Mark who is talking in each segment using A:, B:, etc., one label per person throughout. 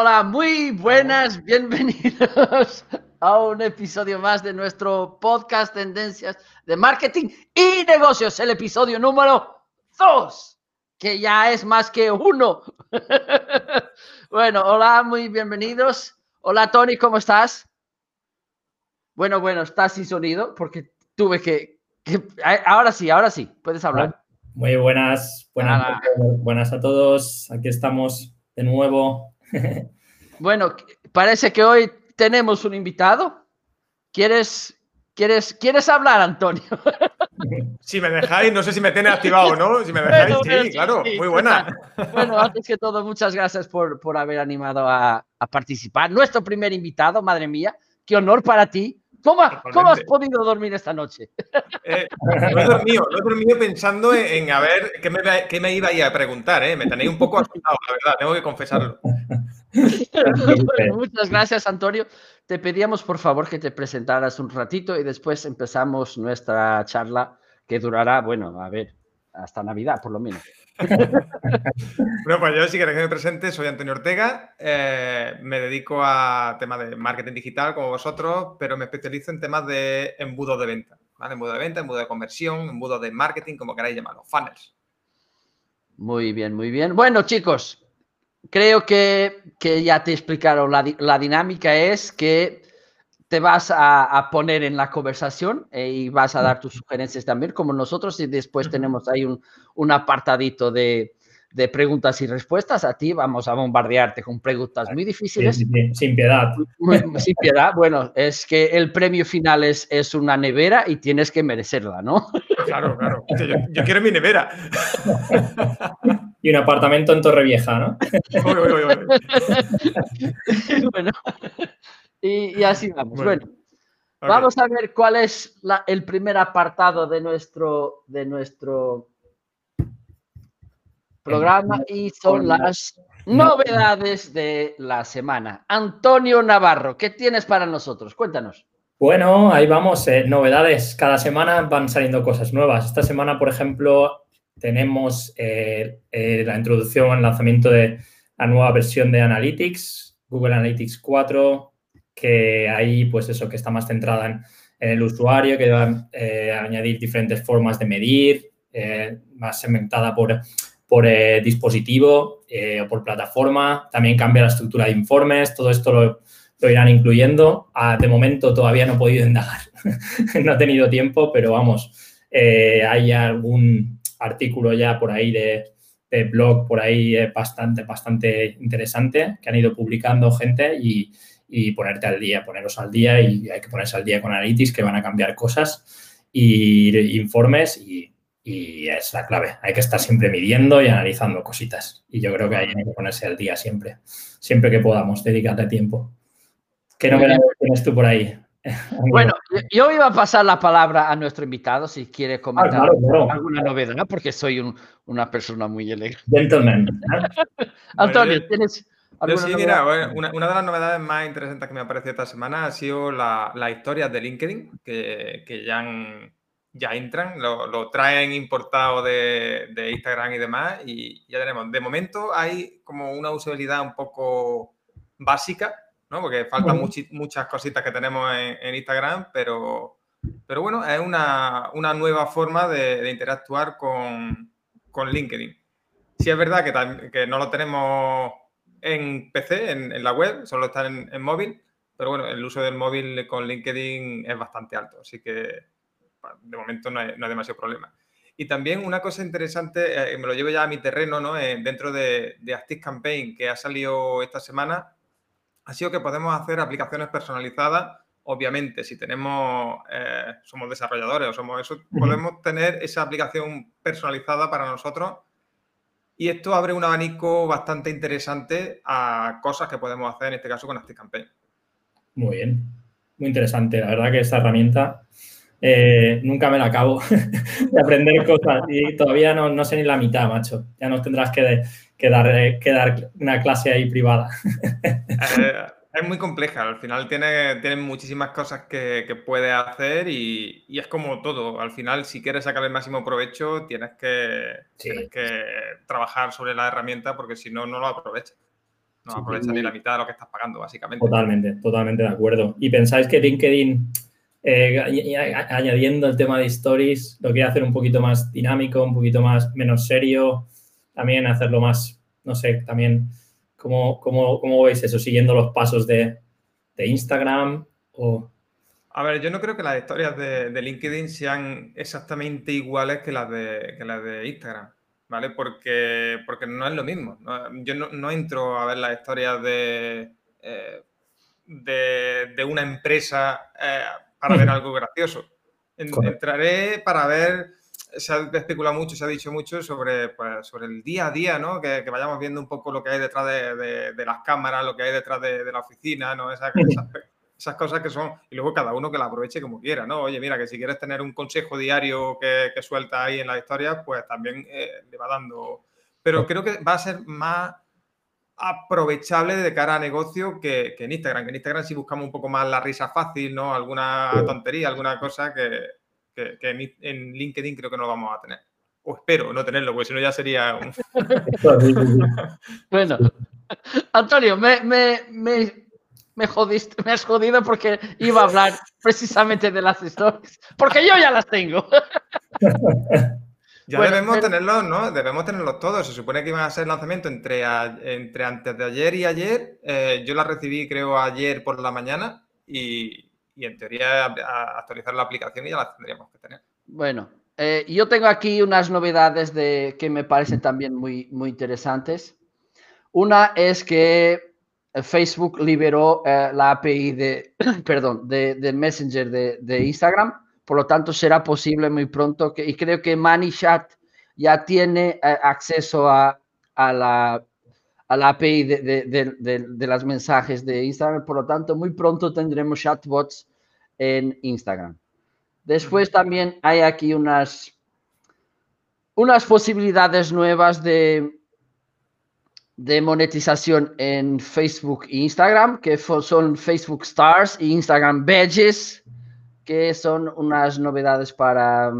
A: Hola, muy buenas, bienvenidos a un episodio más de nuestro podcast Tendencias de Marketing y Negocios, el episodio número 2, que ya es más que uno. bueno, hola, muy bienvenidos. Hola, Tony, ¿cómo estás? Bueno, bueno, estás sin sonido porque tuve que, ahora sí, ahora sí, puedes hablar.
B: Muy buenas, buenas, buenas a todos. Aquí estamos de nuevo.
A: bueno, parece que hoy tenemos un invitado. ¿Quieres, quieres, ¿quieres hablar, Antonio?
C: Si me dejáis, no sé si me tiene activado, ¿no? Si me dejáis, sí, claro, muy buena.
A: Bueno, antes que todo, muchas gracias por, por haber animado a, a, participar. Nuestro primer invitado, madre mía, qué honor para ti. ¿Cómo, ¿Cómo, has podido dormir esta noche?
C: Eh, no he dormido, no he dormido pensando en, a ver qué me, qué me, iba a preguntar, ¿eh? Me tenéis un poco asustado, la verdad, tengo que confesarlo.
A: muchas gracias, Antonio. Te pedíamos, por favor, que te presentaras un ratito y después empezamos nuestra charla que durará, bueno, a ver, hasta Navidad, por lo menos.
C: bueno, pues yo si queréis que me presente, soy Antonio Ortega, eh, me dedico a temas de marketing digital como vosotros, pero me especializo en temas de embudo de venta, ¿vale? Embudo de venta, embudo de conversión, embudo de marketing, como queráis llamarlo, funnels.
A: Muy bien, muy bien. Bueno, chicos, creo que, ya te explicaron la, la dinámica es que te vas a, poner en la conversación eh, y vas a dar tus sugerencias también, como nosotros, y después tenemos ahí un, apartadito de, preguntas y respuestas. A ti vamos a bombardearte con preguntas muy difíciles.
B: Sin, piedad.
A: sin piedad. Bueno, es que el premio final es, es una nevera y tienes que merecerla, ¿no?
C: Claro, claro. Yo, quiero mi nevera.
B: Y un apartamento en Torrevieja, ¿no?
A: bueno. Y, así vamos. Bueno, vamos a ver cuál es el primer apartado de nuestro, de nuestro programa y son las novedades de la semana. Antonio Navarro, ¿qué tienes para nosotros? Cuéntanos.
B: Bueno, ahí vamos. Eh, novedades. Cada semana van saliendo cosas nuevas. Esta semana, por ejemplo, tenemos eh, eh, la introducción, el lanzamiento de la nueva versión de Analytics, Google Analytics 4, que ahí, pues eso, que está más centrada en, el usuario, que va a eh, añadir diferentes formas de medir, eh, más segmentada por, por eh, dispositivo o por plataforma. También cambia la estructura de informes, todo esto lo, irán incluyendo. Ah, de momento todavía no he podido indagar, no he tenido tiempo, pero vamos, hay algún artículo ya por ahí de, de blog, por ahí bastante, bastante interesante que han ido publicando gente y y ponerte al día, poneros al día y hay que ponerse al día con Analytics que van a cambiar cosas y informes y, es la clave. Hay que estar siempre midiendo y analizando cositas. Y yo creo que hay que ponerse al día siempre, siempre que podamos, dedicarle tiempo. ¿Qué novedades tienes tú por ahí?
A: Bueno, yo iba a pasar la palabra a nuestro invitado si quiere ah, comentar alguna novedad, porque soy una persona muy elegante.
B: Gentleman.
A: Antonio, ¿tienes,
C: sí, mira, una, de las novedades más interesantes que me ha parecido esta semana ha sido las la historias de LinkedIn, que, ya, ya entran, lo, traen importado de, Instagram y demás, y ya tenemos. De momento hay como una usabilidad un poco básica, ¿no? Porque faltan muchas cositas que tenemos en, Instagram, pero, pero bueno, es una, nueva forma de, interactuar con, LinkedIn. Sí es verdad que, que no lo tenemos en PC, en, la web, solo está en, móvil, pero bueno, el uso del móvil con LinkedIn es bastante alto, así que de momento no hay, demasiado problema. Y también una cosa interesante, eh, me lo llevo ya a mi terreno, ¿no? Eh, dentro de, de Active Campaign que ha salido esta semana, ha sido que podemos hacer aplicaciones personalizadas. Obviamente, si tenemos, eh, somos desarrolladores o somos eso, podemos tener esa aplicación personalizada para nosotros y esto abre un abanico bastante interesante a cosas que podemos hacer, en este caso, con ActiveCampaign.
B: Muy bien, muy interesante. La verdad que esta herramienta eh, nunca me la acabo de aprender cosas y todavía no, sé ni la mitad, macho. Ya nos tendrás que, dar, eh, que dar, una clase ahí privada.
C: Es muy compleja, al final tiene, tiene muchísimas cosas que, que puedes hacer y, es como todo. Al final, si quieres sacar el máximo provecho, tienes que, que trabajar sobre la herramienta porque si no, no lo aprovechas. no aprovechas ni la mitad de lo que estás pagando, básicamente.
B: Totalmente, totalmente de acuerdo. ¿Y pensáis que LinkedIn, eh, añadiendo el tema de stories, lo quiere hacer un poquito más dinámico, un poquito más menos serio? También hacerlo más, no sé, también, ¿cómo, cómo, veis eso? ¿Siguiendo los pasos de, Instagram o...?
C: A ver, yo no creo que las historias de, LinkedIn sean exactamente iguales que las de, que las de Instagram. ¿vale? Porque, porque no es lo mismo. Yo no, entro a ver las historias de, eh, de, una empresa eh, para ver algo gracioso. Entraré para ver, se ha especulado mucho, se ha dicho mucho sobre, pues, sobre el día a día, ¿no? Que, vayamos viendo un poco lo que hay detrás de, las cámaras, lo que hay detrás de, la oficina, ¿no? Esa, esas cosas que son, y luego cada uno que la aproveche como quiera, ¿no? Oye, mira, que si quieres tener un consejo diario que, suelta ahí en la historia, pues también eh, le va dando. Pero creo que va a ser más aprovechable de cara a negocio que, en Instagram. Que en Instagram sí buscamos un poco más la risa fácil, ¿no? Alguna tontería, alguna cosa que, en, LinkedIn creo que no lo vamos a tener. O espero no tenerlo, porque si no ya sería un...
A: bueno, Antonio, me, me me jodiste, me has jodido porque iba a hablar precisamente de las stories, porque yo ya las tengo.
C: Ya debemos tenerlos, ¿no? Debemos tenerlos todos. Se supone que iban a ser lanzamiento entre, entre antes de ayer y ayer. Eh, yo las recibí, creo, ayer por la mañana y, en teoría actualizar la aplicación y ya las tendríamos que tener.
A: Bueno, eh, yo tengo aquí unas novedades de, que me parecen también muy, muy interesantes. Una es que Facebook liberó eh, la API de, perdón, de, Messenger de, Instagram, por lo tanto será posible muy pronto, que, y creo que ManyChat ya tiene eh, acceso a, la, la API de, las mensajes de Instagram, por lo tanto muy pronto tendremos chatbots en Instagram. Después también hay aquí unas, unas posibilidades nuevas de, de monetización en Facebook e Instagram, que son Facebook Stars e Instagram Badges, que son unas novedades para,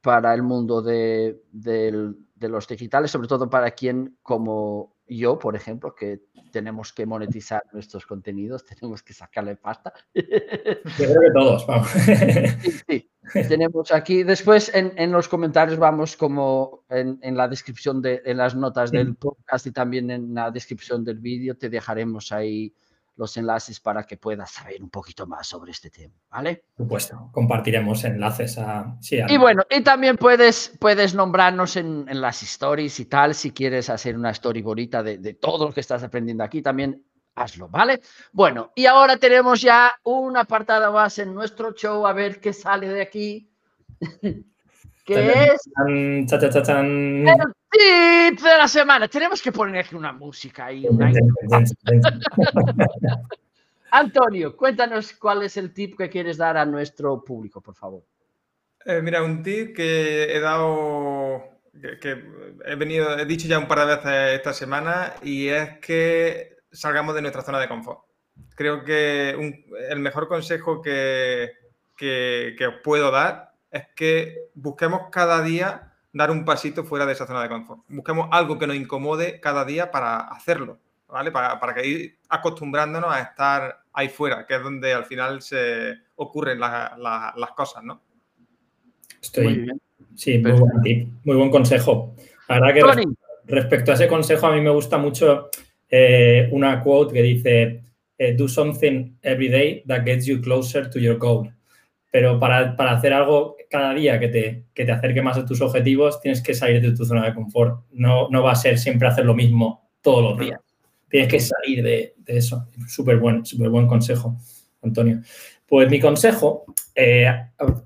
A: para el mundo de, de los digitales, sobre todo para quien como yo, por ejemplo, que tenemos que monetizar nuestros contenidos, tenemos que sacarle pasta.
B: Yo creo que todos, vamos.
A: Sí, Tenemos aquí, después en, los comentarios vamos como en, la descripción de en las notas del podcast y también en la descripción del vídeo te dejaremos ahí los enlaces para que puedas saber un poquito más sobre este tema, ¿vale?
B: Por supuesto, compartiremos enlaces a...
A: Y bueno, y también puedes, puedes nombrarnos en, las stories y tal, si quieres hacer una story bonita de, de todo lo que estás aprendiendo aquí, también hazlo, ¿vale? Bueno, y ahora tenemos ya un apartado más en nuestro show, a ver qué sale de aquí. que es tip de la semana. Tenemos que poner aquí una música y una... Antonio, cuéntanos cuál es el tip que quieres dar a nuestro público, por favor.
C: Eh, mira, un tip que he dado, que, he venido, he dicho ya un par de veces esta semana y es que salgamos de nuestra zona de confort. Creo que el mejor consejo que, que, os puedo dar es que busquemos cada día dar un pasito fuera de esa zona de confort. Busquemos algo que nos incomode cada día para hacerlo, ¿vale? Para, para que ir acostumbrándonos a estar ahí fuera, que es donde al final se ocurren las cosas, ¿no?
B: Estoy. Muy bien. Sí, muy buen, muy buen consejo. La verdad que respecto a ese consejo, a mí me gusta mucho eh, una quote que dice, eh, do something every day that gets you closer to your goal. Pero para, hacer algo cada día que te, te acerque más a tus objetivos, tienes que salir de tu zona de confort. No, no va a ser siempre hacer lo mismo todos los días. Tienes que salir de, eso. Súper buen, super buen consejo, Antonio. Pues mi consejo eh,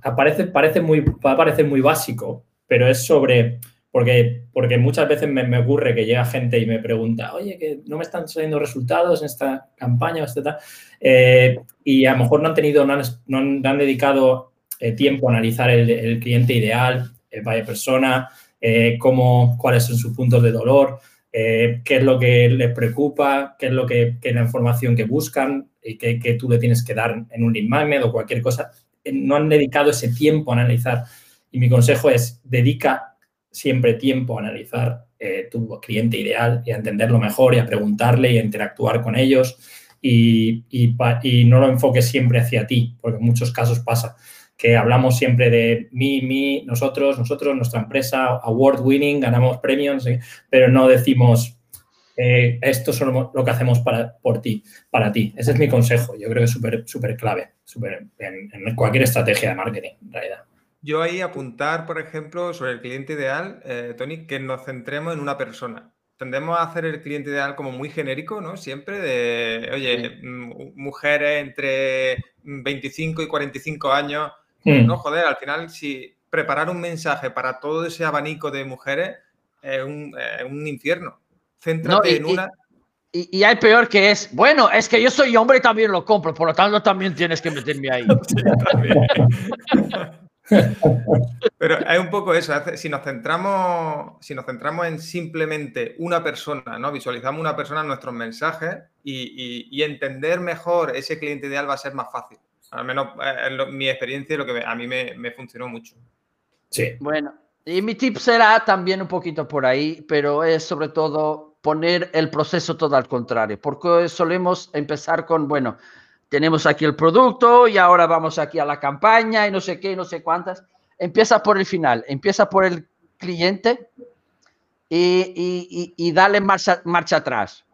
B: aparece, parece muy, va a parecer muy básico, pero es sobre porque, porque muchas veces me, ocurre que llega gente y me pregunta, oye, que no me están saliendo resultados en esta campaña, etc. Eh, y a lo mejor no han tenido, no han, dedicado eh, tiempo a analizar el, cliente ideal, eh, vaya persona, cómo, cuáles son sus puntos de dolor, qué es lo que les preocupa, qué es lo que, la información que buscan y que, tú le tienes que dar en un lead magnet o cualquier cosa. No han dedicado ese tiempo a analizar. Y mi consejo es, dedica siempre tiempo a analizar eh, tu cliente ideal y a entenderlo mejor y a preguntarle y a interactuar con ellos y, y, no lo enfoques siempre hacia ti, porque en muchos casos pasa que hablamos siempre de mí, mí, nosotros, nosotros, nuestra empresa, award winning, ganamos premios, pero no decimos eh, esto es lo que hacemos para, por ti, para ti. Ese es mi consejo. Yo creo que es súper clave en, cualquier estrategia de marketing, en realidad.
C: Yo ahí apuntar, por ejemplo, sobre el cliente ideal, eh, Tony, que nos centremos en una persona. Tendemos a hacer el cliente ideal como muy genérico, ¿no? Siempre de, oye, mm, mujeres entre 25 y 45 años. Hmm. No, joder, al final, si preparar un mensaje para todo ese abanico de mujeres es un infierno. Céntrate en una.
A: Y, hay peor que es, bueno, es que yo soy hombre y también lo compro, por lo tanto también tienes que meterme ahí.
C: Pero hay un poco eso, si nos centramos, si nos centramos en simplemente una persona, ¿no? Visualizamos una persona en nuestros mensajes y, entender mejor ese cliente ideal va a ser más fácil. Al menos eh, en mi experiencia lo que a mí me, me funcionó mucho.
A: Sí. Bueno, y mi tip será también un poquito por ahí, pero es sobre todo poner el proceso todo al contrario, porque solemos empezar con, bueno, tenemos aquí el producto y ahora vamos aquí a la campaña y no sé qué, no sé cuántas. Empieza por el final, empieza por el cliente y, y, dale marcha, marcha atrás,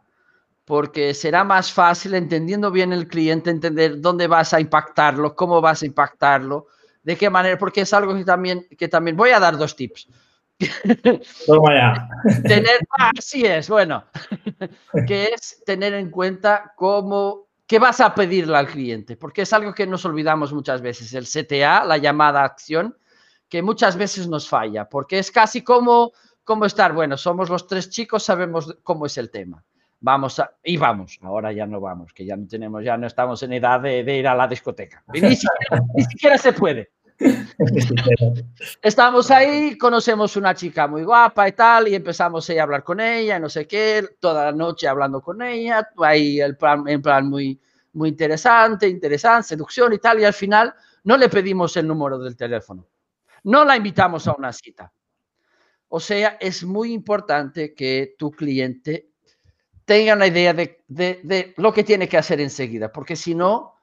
A: porque será más fácil entendiendo bien el cliente, entender dónde vas a impactarlo, cómo vas a impactarlo, de qué manera, porque es algo que también, que también voy a dar dos tips. Tener, así es, bueno, que es tener en cuenta cómo, qué vas a pedirle al cliente, porque es algo que nos olvidamos muchas veces, el CTA, la llamada acción, que muchas veces nos falla, porque es casi como, como estar, bueno, somos los tres chicos, sabemos cómo es el tema. Vamos a, y vamos, ahora ya no vamos, que ya no tenemos, ya no estamos en edad de, ir a la discoteca. ni siquiera se puede. Estamos ahí, conocemos una chica muy guapa y tal, y empezamos a hablar con ella, no sé qué, toda la noche hablando con ella, ahí el plan, muy, muy interesante, interesante, seducción y tal, y al final no le pedimos el número del teléfono, no la invitamos a una cita. O sea, es muy importante que tu cliente tenga una idea de, de, de lo que tiene que hacer enseguida, porque si no,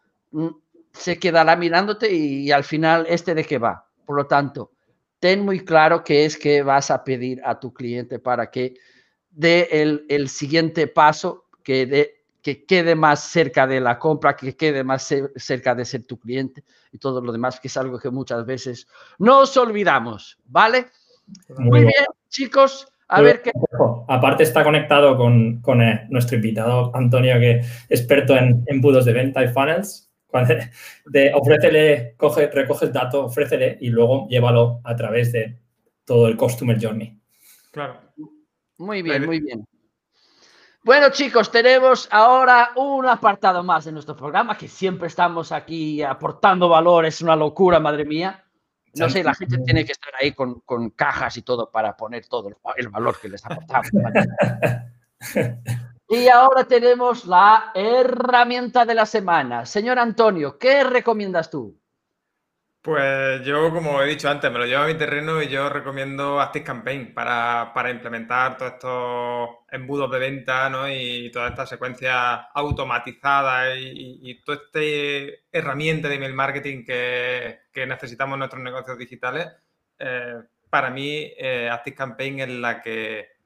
A: se quedará mirándote y, al final este de qué va. Por lo tanto, ten muy claro qué es que vas a pedir a tu cliente para que dé el, siguiente paso, que, de, que quede más cerca de la compra, que quede más cerca de ser tu cliente y todo lo demás, que es algo que muchas veces nos olvidamos, ¿vale? Muy, bien, chicos. A ver qué.
B: Aparte está conectado con, eh, nuestro invitado Antonio, que es experto en embudos de venta y funnels de ofrécele, coge, recoge el dato, ofrécele y luego llévalo a través de todo el Customer Journey.
C: Claro.
A: Muy bien, muy bien. Bueno, chicos, tenemos ahora un apartado más de nuestro programa que siempre estamos aquí aportando valor. Es una locura, madre mía. No sé, la gente tiene que estar ahí con, con cajas y todo para poner todo el valor que les aportamos. Y ahora tenemos la herramienta de la semana. Señor Antonio, ¿qué recomiendas tú?
C: Pues yo, como he dicho antes, me lo llevo a mi terreno y yo recomiendo Active Campaign para, implementar todos estos embudos de venta ¿no? y toda esta secuencia automatizada y, toda esta herramienta de email marketing que, necesitamos en nuestros negocios digitales. Eh, para mí, eh, Active Campaign es la que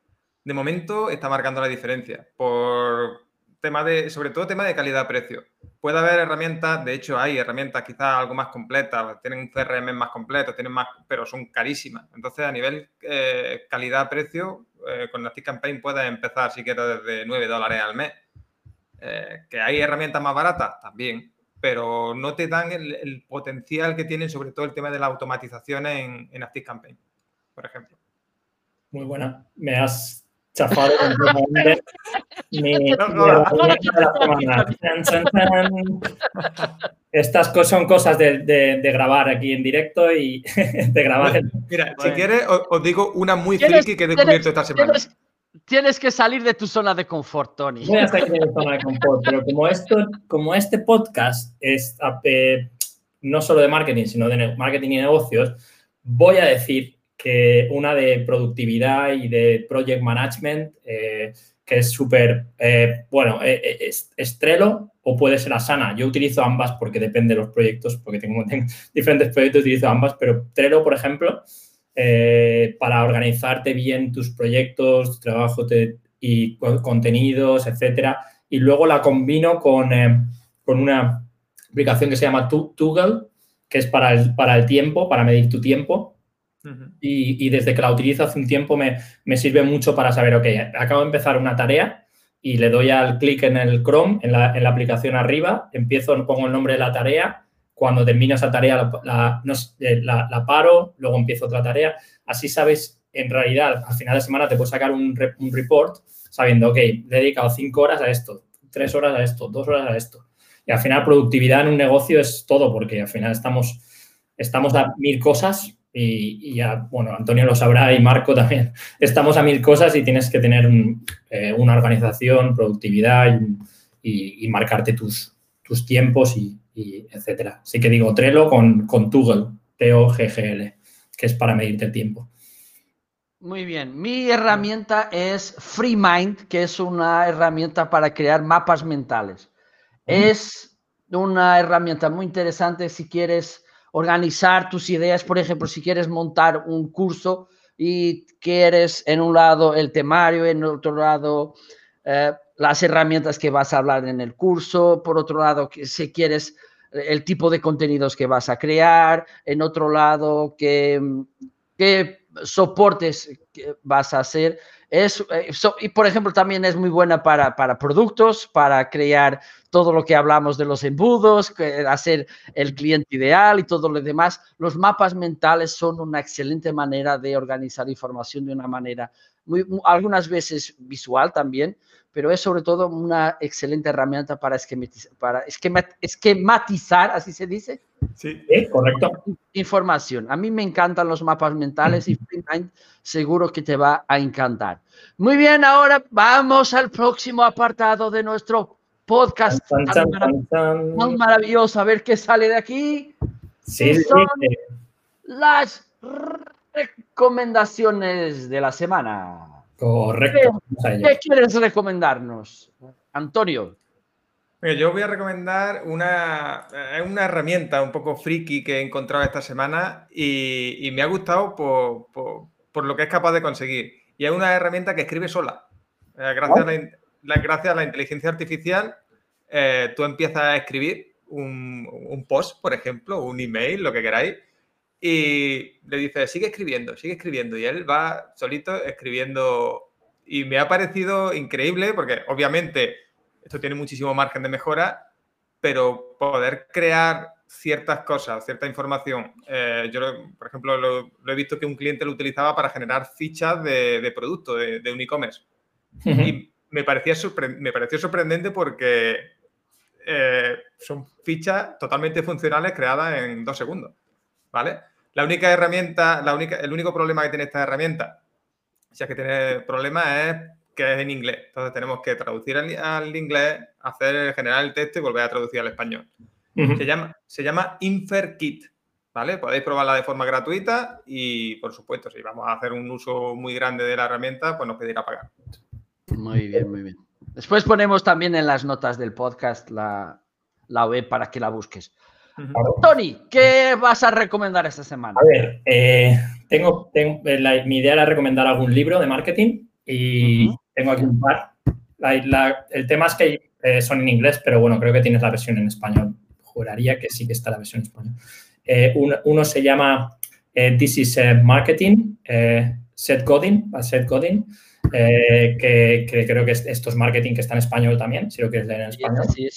C: de momento está marcando la diferencia por tema de, sobre todo tema de calidad-precio. Puede haber herramientas, de hecho hay herramientas quizás algo más completas, tienen un CRM más completo, tienen más, pero son carísimas. Entonces, a nivel eh, calidad-precio, eh, con Active Campaign puedes empezar si quieres desde 9 dólares al mes. Eh, que hay herramientas más baratas, también, pero no te dan el, potencial que tienen, sobre todo el tema de la automatización en, en Active Campaign, por ejemplo.
B: Muy buena. Me has chafado Estas cosas son cosas de, grabar aquí en directo y de grabar.
C: Mira, si quieres, os, digo una muy friki que he descubierto esta semana.
A: Tienes, que salir de tu zona de confort, Tony.
B: Voy a salir de mi zona de confort, pero como, esto, como este podcast es eh, no solo de marketing, sino de marketing y negocios, voy a decir que una de productividad y de project management, que es súper, bueno, es, Trello o puede ser Asana. Yo utilizo ambas porque depende de los proyectos, porque tengo, diferentes proyectos, utilizo ambas, pero Trello, por ejemplo, para organizarte bien tus proyectos, tu trabajo y contenidos, etcétera, y luego la combino con, con una aplicación que se llama Toggle, que es para el, para el tiempo, para medir tu tiempo. Y, desde que la utilizo hace un tiempo me, sirve mucho para saber, ok, acabo de empezar una tarea y le doy al clic en el Chrome, en la, aplicación arriba, empiezo, pongo el nombre de la tarea, cuando termino esa tarea la, eh, la, paro, luego empiezo otra tarea. Así sabes, en realidad, al final de semana te puedo sacar un, un report sabiendo, ok, he dedicado cinco horas a esto, tres horas a esto, dos horas a esto. Y al final productividad en un negocio es todo, porque al final estamos, estamos a mil cosas y, ya, bueno, Antonio lo sabrá y Marco también, estamos a mil cosas y tienes que tener eh, una organización, productividad y, marcarte tus, tus tiempos y, etcétera. Así que digo Trello con, con T-O-G-G-L, que es para medirte el tiempo.
A: Muy bien, mi herramienta es FreeMind, que es una herramienta para crear mapas mentales. Es una herramienta muy interesante si quieres organizar tus ideas, por ejemplo, si quieres montar un curso y quieres en un lado el temario, en otro lado eh, las herramientas que vas a hablar en el curso, por otro lado, si quieres el tipo de contenidos que vas a crear, en otro lado, qué, qué soportes vas a hacer. Es, eh, y por ejemplo, también es muy buena para, para, productos, para crear todo lo que hablamos de los embudos, hacer el cliente ideal y todo lo demás. Los mapas mentales son una excelente manera de organizar información de una manera, algunas veces visual también, pero es sobre todo una excelente herramienta para, esquematizar, para esquematizar, así se dice.
B: Sí, correcto.
A: Información. A mí me encantan los mapas mentales y FreeMind seguro que te va a encantar. Muy bien, ahora vamos al próximo apartado de nuestro podcast. Tan, maravilloso. A ver qué sale de aquí.
B: Sí,
A: son las recomendaciones de la semana.
B: Correcto.
A: ¿Qué, quieres recomendarnos, Antonio?
C: Yo voy a recomendar una, eh, una, herramienta un poco friki que he encontrado esta semana y, me ha gustado por, lo que es capaz de conseguir. Y es una herramienta que escribe sola. Eh, gracias, a la, gracias a la inteligencia artificial, eh, tú empiezas a escribir un, un, post, por ejemplo, un email, lo que queráis, y le dice, sigue escribiendo, sigue escribiendo. Y él va solito escribiendo. Y me ha parecido increíble porque obviamente esto tiene muchísimo margen de mejora, pero poder crear ciertas cosas, cierta información. Eh, yo, por ejemplo, lo, he visto que un cliente lo utilizaba para generar fichas de, de producto, de, un e-commerce. Y me, parecía me pareció sorprendente porque eh, son fichas totalmente funcionales creadas en dos segundos. ¿Vale? La única herramienta, la única, el único problema que tiene esta herramienta, si es que tiene problema, es que es en inglés. Entonces tenemos que traducir al, inglés, hacer generar el texto y volver a traducir al español. se, llama, se llama InferKit. ¿Vale? Podéis probarla de forma gratuita y, por supuesto, si vamos a hacer un uso muy grande de la herramienta, pues nos pedirá pagar.
A: Muy bien, muy bien. Después ponemos también en las notas del podcast la, la web para que la busques. Tony, ¿qué vas a recomendar esta semana?
B: A ver, eh, tengo, eh, mi idea era recomendar algún libro de marketing y tengo aquí un par. el tema es que eh, son en inglés, pero bueno, creo que tienes la versión en español. Juraría que sí que está la versión en español. uno, se llama This is Marketing, Seth Godin, Seth Godin. Eh, que, creo que esto es marketing que está en español también, si lo quieres leer en español.
A: Sí,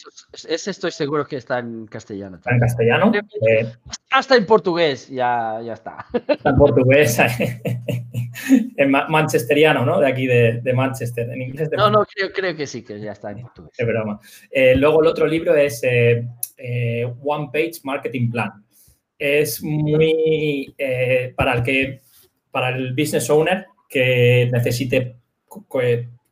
A: ese estoy seguro que está en castellano.
B: Está en castellano.
A: Eh, hasta en portugués, ya, ya está.
B: Está en portugués, en manchesteriano, ¿no? De aquí de, Manchester, en inglés.
A: no, no, creo, creo, que sí, que ya está en portugués.
B: Es broma. Eh, luego el otro libro es One Page Marketing Plan. Es muy para el que, para el business owner que necesite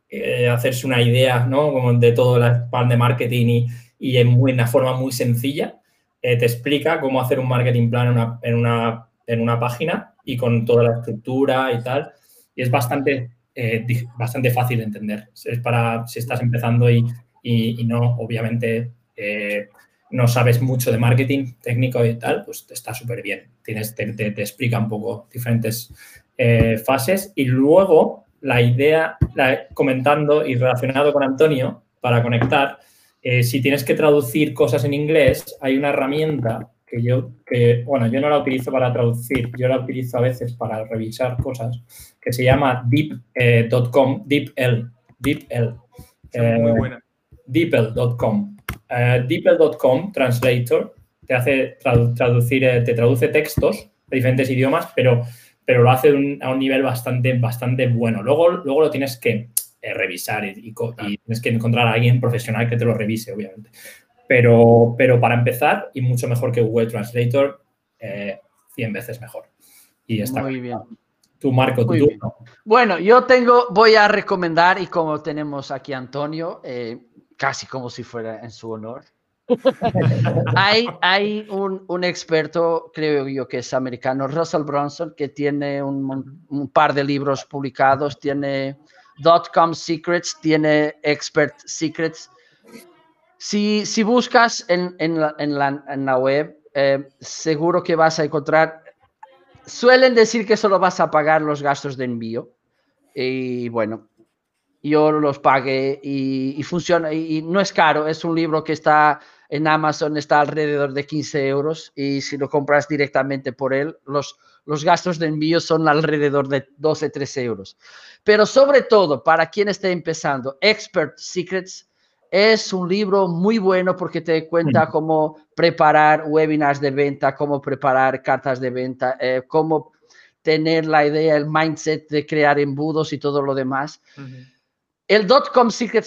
B: eh, hacerse una idea ¿no? Como de todo el plan de marketing y, en una forma muy sencilla. Eh, te explica cómo hacer un marketing plan en una, en una, página y con toda la estructura y tal. Y es bastante, eh, bastante fácil de entender. Es para si estás empezando y, y, no, obviamente, no sabes mucho de marketing técnico y tal, pues está súper bien. Tienes, te, te, explica un poco diferentes fases. Y luego, la idea, comentando y relacionado con Antonio, para conectar, si tienes que traducir cosas en inglés, hay una herramienta que yo, que, bueno, yo no la utilizo para traducir, yo la utilizo a veces para revisar cosas, que se llama deep.com, eh, DeepL, DeepL.
C: muy eh, buena.
B: DeepL.com. Eh, DeepL.com Translator te hace traducir, te traduce textos de diferentes idiomas, pero, pero lo hace a un nivel bastante, bastante bueno. Luego, luego lo tienes que revisar y, y, tienes que encontrar a alguien profesional que te lo revise, obviamente. Pero, pero para empezar, y mucho mejor que Google Translator, 100 eh, veces mejor. Y está
A: Muy bien.
B: Tú, Marco, tú.
A: Bueno, yo tengo, voy a recomendar, y como tenemos aquí a Antonio, eh, casi como si fuera en su honor, hay, hay un, un, experto, creo yo que es americano, Russell Bronson, que tiene un, un par de libros publicados, tiene Dot-com Secrets, tiene Expert Secrets, si, si buscas en, en, la, en, la, en, la, web, eh, seguro que vas a encontrar, suelen decir que solo vas a pagar los gastos de envío. Y bueno, yo los pagué y, y funciona, y, y, no es caro, es un libro que está en Amazon, está alrededor de 15 euros y si lo compras directamente por él, los, los gastos de envío son alrededor de 12, 13 euros. Pero sobre todo, para quien esté empezando, Expert Secrets es un libro muy bueno porque te cuenta cómo preparar webinars de venta, cómo preparar cartas de venta, eh, cómo tener la idea, el mindset de crear embudos y todo lo demás. El dot-com secret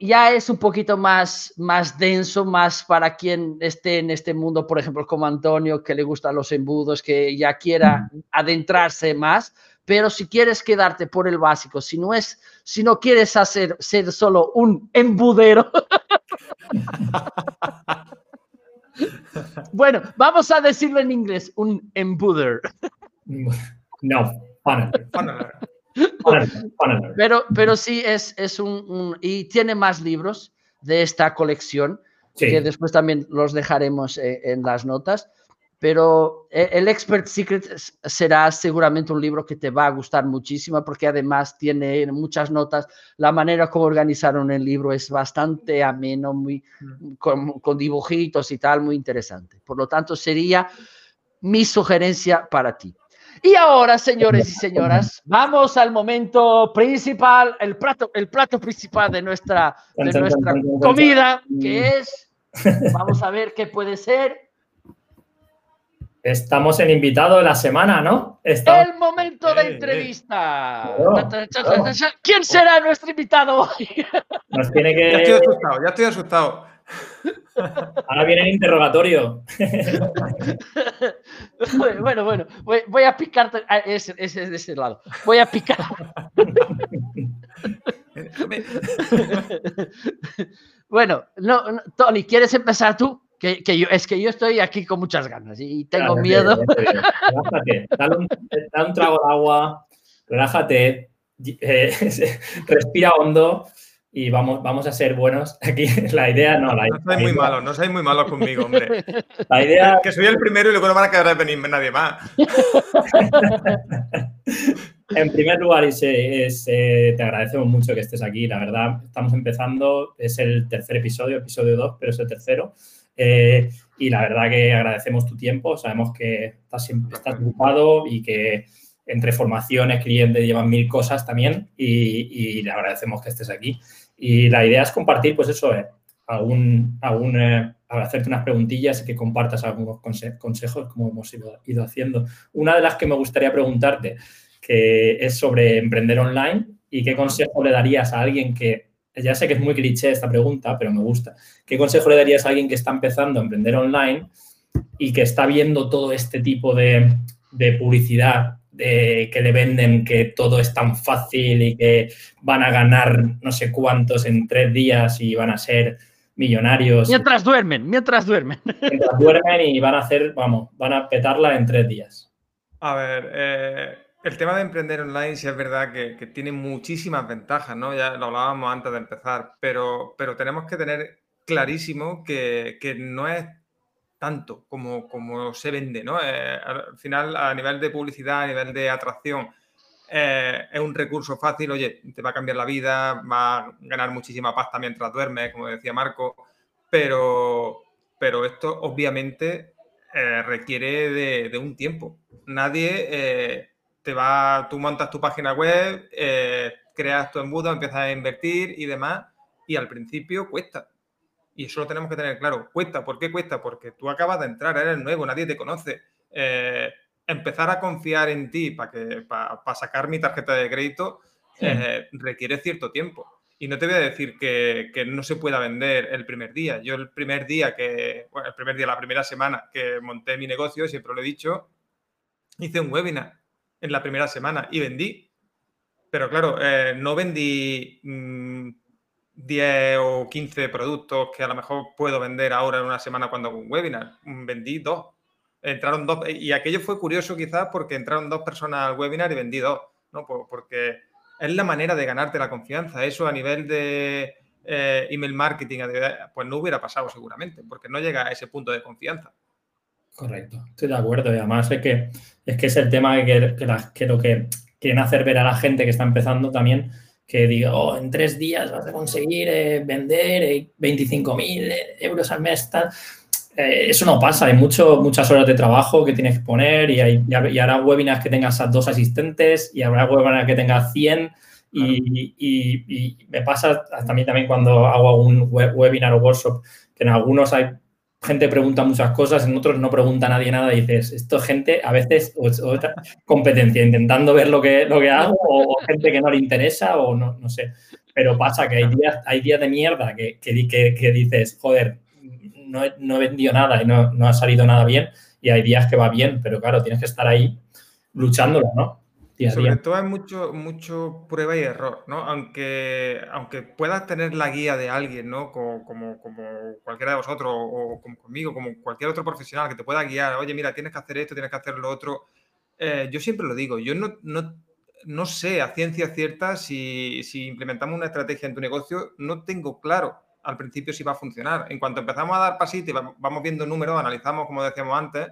A: ya es un poquito más, más denso, más para quien esté en este mundo, por ejemplo, como Antonio, que le gustan los embudos, que ya quiera adentrarse más, pero si quieres quedarte por el básico, si no es, si no quieres hacer ser solo un embudero. bueno, vamos a decirlo en inglés, un embuder.
B: No,
A: Pero, pero sí es, es un, y tiene más libros de esta colección que después también los dejaremos eh, en las notas. Pero eh, el Expert Secret será seguramente un libro que te va a gustar muchísimo porque además tiene muchas notas. La manera como organizaron el libro es bastante ameno, muy, mm. con, dibujitos y tal, muy interesante. Por lo tanto, sería mi sugerencia para ti. Y ahora, señores y señoras, vamos al momento principal, el plato, el plato principal de nuestra, de nuestra comida, que es, vamos a ver qué puede ser
B: Estamos en invitado de la semana, ¿no?
A: El momento de entrevista. ¿Quién será nuestro invitado hoy?
B: Nos tiene que...
C: Ya estoy asustado, ya estoy asustado.
B: Ahora viene el interrogatorio.
A: bueno, bueno, voy, a picarte. Ah, ese, ese de ese lado. Voy a picar. bueno, no, Tony, ¿quieres empezar tú? Que, que yo, es que yo estoy aquí con muchas ganas y tengo miedo.
B: Relájate, dale un, un, trago de agua, relájate, eh, respira hondo y vamos, vamos a ser buenos. Aquí la idea no. La,
C: no sois muy malos, no sois muy malos conmigo, hombre.
B: La idea.
C: Que soy el primero y luego no van a quedar de venir nadie más.
B: en primer lugar, es, eh, te agradecemos mucho que estés aquí. La verdad, estamos empezando. Es el tercer episodio, episodio 2, pero es el tercero. Eh, y la verdad que agradecemos tu tiempo. Sabemos que estás, estás ocupado y que entre formaciones, clientes, llevan mil cosas también y, le agradecemos que estés aquí. Y la idea es compartir, pues eso, eh, algún, algún eh, hacerte unas preguntillas y que compartas algunos consejos como hemos ido, ido, haciendo. Una de las que me gustaría preguntarte, que es sobre emprender online y qué consejo le darías a alguien que ya sé que es muy cliché esta pregunta, pero me gusta. ¿Qué consejo le darías a alguien que está empezando a emprender online y que está viendo todo este tipo de, publicidad de, que le venden que todo es tan fácil y que van a ganar no sé cuántos en tres días y van a ser millonarios?
A: Mientras duermen, mientras duermen.
B: Mientras duermen y van a hacer, vamos, van a petarla en tres días.
C: A ver, eh, el tema de emprender online sí es verdad que, tiene muchísimas ventajas, ¿no? Ya lo hablábamos antes de empezar, pero, pero tenemos que tener clarísimo que, no es tanto como, como se vende, ¿no? Eh, al final, a nivel de publicidad, a nivel de atracción, eh, es un recurso fácil, oye, te va a cambiar la vida, va a ganar muchísima pasta mientras duermes, como decía Marco, pero, pero esto obviamente eh, requiere de, un tiempo. Nadie te va, tú montas tu página web, creas tu embudo, empiezas a invertir y demás, y al principio cuesta y eso lo tenemos que tener claro. Cuesta, ¿por qué cuesta? Porque tú acabas de entrar, eres nuevo, nadie te conoce. Eh, empezar a confiar en ti para que para, sacar mi tarjeta de crédito eh, requiere cierto tiempo. Y no te voy a decir que, no se pueda vender el primer día. Yo el primer día que, bueno, el primer día, la primera semana que monté mi negocio, siempre lo he dicho, hice un webinar en la primera semana y vendí. Pero claro, eh, no vendí mm, 10 o 15 productos que a lo mejor puedo vender ahora en una semana cuando hago un webinar. Vendí dos. Entraron dos. Y aquello fue curioso quizás porque entraron dos personas al webinar y vendí dos. ¿no? Porque es la manera de ganarte la confianza. Eso a nivel de eh, email marketing, pues no hubiera pasado seguramente, porque no llega a ese punto de confianza.
B: Correcto, estoy de acuerdo. Y además es que es, que es el tema que, que lo que quieren hacer ver a la gente que está empezando también que diga, oh, en tres días vas a conseguir eh, vender 25.000 eh, euros al mes, tal. Eh, eso no pasa, hay mucho, muchas horas de trabajo que tienes que poner y, hay, y habrá webinars que tengas a dos asistentes y habrá webinars que tengas 100 y, y, me pasa a mí también cuando hago un webinar o workshop que en algunos hay gente pregunta muchas cosas, en otros no pregunta nadie nada y dices, esto es gente a veces otra competencia, intentando ver lo que, lo que hago o, gente que no le interesa o no, no sé. Pero pasa que hay días, hay días de mierda que, que, que, dices, joder, no he, no he vendido nada y no, no, ha salido nada bien y hay días que va bien, pero claro, tienes que estar ahí luchándolo, ¿no?
C: Sobre todo hay mucho, mucho prueba y error, ¿no? Aunque, aunque puedas tener la guía de alguien, ¿no? Como, como, cualquiera de vosotros, o, como conmigo, como cualquier otro profesional que te pueda guiar, oye, mira, tienes que hacer esto, tienes que hacer lo otro. Eh, yo siempre lo digo, yo no, no, no sé a ciencia cierta si, si, implementamos una estrategia en tu negocio, no tengo claro al principio si va a funcionar. En cuanto empezamos a dar pasitos y vamos viendo números, analizamos, como decíamos antes,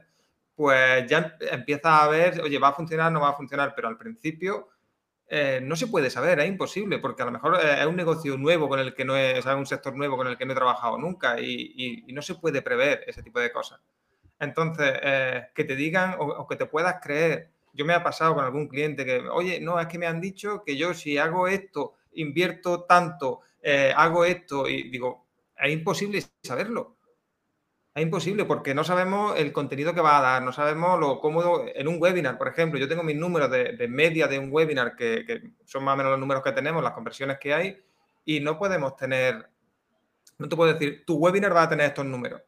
C: pues ya empieza a ver, oye, va a funcionar, no va a funcionar, pero al principio eh, no se puede saber, es imposible, porque a lo mejor eh, es un negocio nuevo con el que no es, un sector nuevo con el que no he trabajado nunca y, no se puede prever ese tipo de cosas. Entonces, eh, que te digan o, que te puedas creer, yo me ha pasado con algún cliente que, oye, no, es que me han dicho que yo si hago esto, invierto tanto, hago esto y digo, es imposible saberlo. Imposible porque no sabemos el contenido que va a dar, no sabemos lo cómodo en un webinar, por ejemplo. Yo tengo mis números de, media de un webinar que, son más o menos los números que tenemos, las conversiones que hay, y no podemos tener, no te puedo decir, tu webinar va a tener estos números.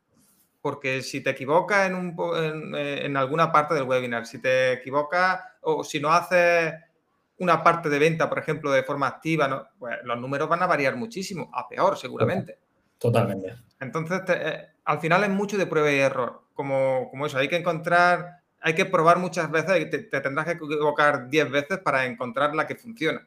C: Porque si te equivocas en, un, en, alguna parte del webinar, si te equivocas o si no haces una parte de venta, por ejemplo, de forma activa, pues los números van a variar muchísimo, a peor seguramente.
B: Totalmente.
C: Entonces, eh, al final es mucho de prueba y error, como, como eso, hay que encontrar, hay que probar muchas veces y te, tendrás que equivocar 10 veces para encontrar la que funciona.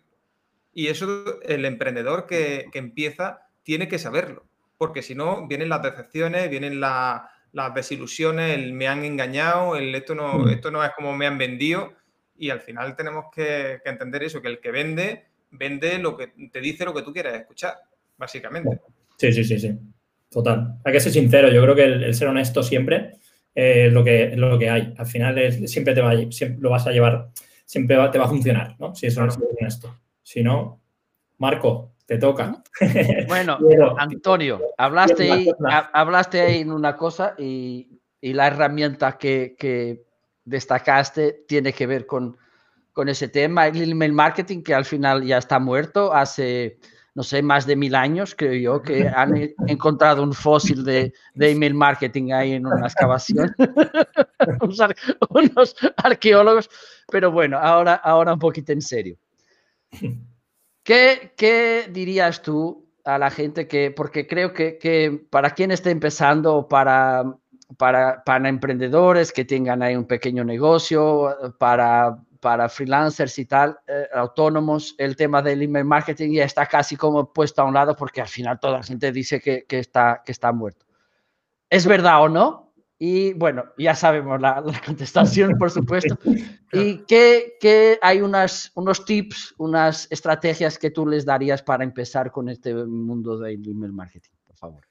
C: Y eso el emprendedor que, empieza tiene que saberlo, porque si no, vienen las decepciones, vienen las desilusiones, el me han engañado, el esto no, mm. esto no es como me han vendido, y al final tenemos que, que entender eso, que el que vende, vende lo que te dice lo que tú quieres escuchar, básicamente.
B: Sí, sí, sí, sí. Total. Hay que ser sincero. Yo creo que el, ser honesto siempre es lo que, lo que hay. Al final es, siempre te va siempre lo vas a llevar, siempre te va a funcionar, ¿no? Si es honesto. Si no, Marco, te toca.
A: Bueno, Antonio, hablaste ahí, hablaste ahí en una cosa y, la herramienta que, destacaste tiene que ver con, con ese tema, el email marketing, que al final ya está muerto hace no sé, más de mil años, creo yo, que han encontrado un fósil de, email marketing ahí en una excavación, unos, arqueólogos, pero bueno, ahora, ahora un poquito en serio. ¿Qué, qué dirías tú a la gente que, porque creo que, que para quien esté empezando, para para, para emprendedores que tengan ahí un pequeño negocio, para, para freelancers y tal, eh, autónomos, el tema del email marketing ya está casi como puesto a un lado porque al final toda la gente dice que, que está, que está muerto. ¿Es verdad o no? Y bueno, ya sabemos la, contestación, por supuesto. ¿Y qué, hay unas, unos tips, unas estrategias que tú les darías para empezar con este mundo del email marketing, por favor?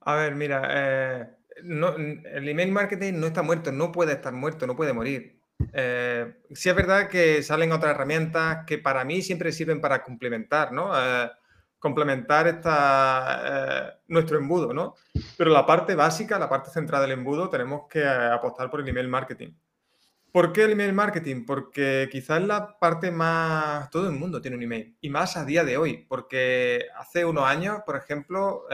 C: A ver, mira, eh, el email marketing no está muerto, no puede estar muerto, no puede morir. Eh, sí es verdad que salen otras herramientas que para mí siempre sirven para complementar, ¿no? Eh, complementar esta, eh, nuestro embudo, ¿no? Pero la parte básica, la parte central del embudo, tenemos que apostar por el email marketing. ¿Por qué el email marketing? Porque quizás la parte más... Todo el mundo tiene un email. Y más a día de hoy. Porque hace unos años, por ejemplo,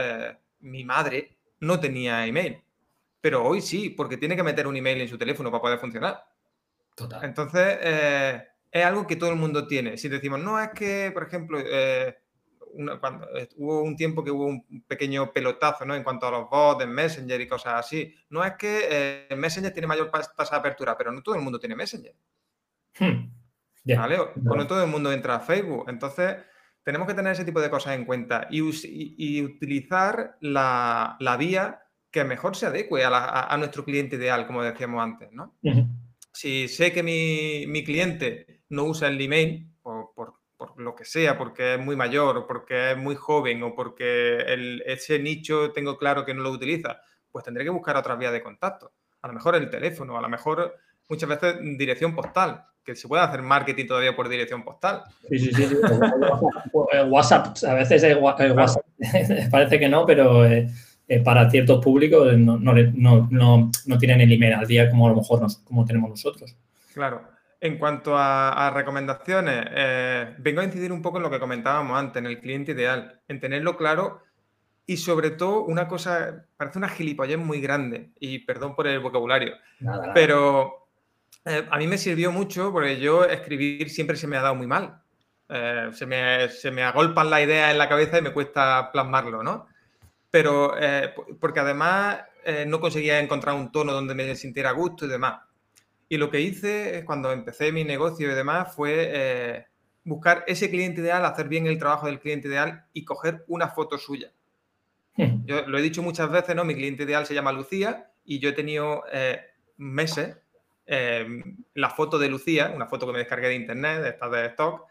C: mi madre no tenía email. Pero hoy sí, porque tiene que meter un email en su teléfono para poder funcionar. Total. Entonces, es algo que todo el mundo tiene. Si decimos, no, es que, por ejemplo, cuando, hubo un tiempo que hubo un pequeño pelotazo ¿no? en cuanto a los bots de Messenger y cosas así. No es que eh, Messenger tiene mayor tasa de apertura, pero no todo el mundo tiene Messenger. Hmm. ¿Vale? O, no todo el mundo entra a Facebook. Entonces, tenemos que tener ese tipo de cosas en cuenta y, utilizar la, vía que mejor se adecue a, nuestro cliente ideal, como decíamos antes. ¿no? Si sé que mi, mi, cliente no usa el email por, por por lo que sea, porque es muy mayor o porque es muy joven o porque el, ese nicho tengo claro que no lo utiliza, pues tendré que buscar otras vías de contacto. A lo mejor el teléfono, a lo mejor muchas veces dirección postal, que se puede hacer marketing todavía por dirección postal. Sí, sí, sí.
B: WhatsApp, a veces el WhatsApp parece que no, pero eh, eh, para ciertos públicos no, no, no, tienen el email al día como a lo mejor nos, como tenemos nosotros.
C: Claro. En cuanto a, recomendaciones, eh, vengo a incidir un poco en lo que comentábamos antes, en el cliente ideal, en tenerlo claro y sobre todo una cosa, parece una gilipollez muy grande y perdón por el vocabulario, pero eh, a mí me sirvió mucho porque yo escribir siempre se me ha dado muy mal. Eh, se, me, se, me, agolpan la idea en la cabeza y me cuesta plasmarlo, ¿no? Pero porque además no conseguía encontrar un tono donde me sintiera gusto y demás. Y lo que hice cuando empecé mi negocio y demás fue eh, buscar ese cliente ideal, hacer bien el trabajo del cliente ideal y coger una foto suya. Yo lo he dicho muchas veces, ¿no? Mi cliente ideal se llama Lucía y yo he tenido eh, meses eh, la foto de Lucía, una foto que me descargué de internet, de estas de stock,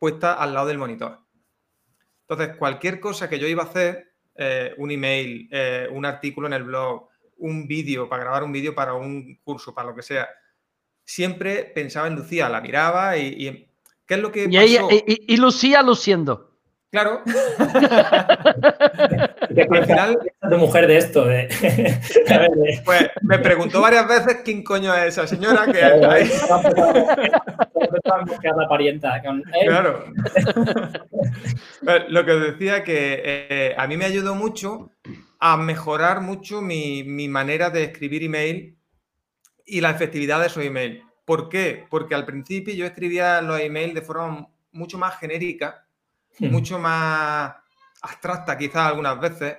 C: puesta al lado del monitor. Entonces, cualquier cosa que yo iba a hacer, un email, un artículo en el blog, un vídeo, para grabar un vídeo para un curso, para lo que sea, siempre pensaba en Lucía, la miraba y, ¿qué es lo que
A: pasó? Y, Lucía luciendo.
C: Claro.
B: Al final, de mujer de esto.
C: pues me preguntó varias veces quién coño es esa señora que ahí.
B: la parienta.
C: Claro. Pues, lo que os decía que eh, a mí me ayudó mucho a mejorar mucho mi, mi manera de escribir email y la efectividad de esos emails. ¿Por qué? Porque al principio yo escribía los emails de forma mucho más genérica, hmm. mucho más abstracta quizás algunas veces,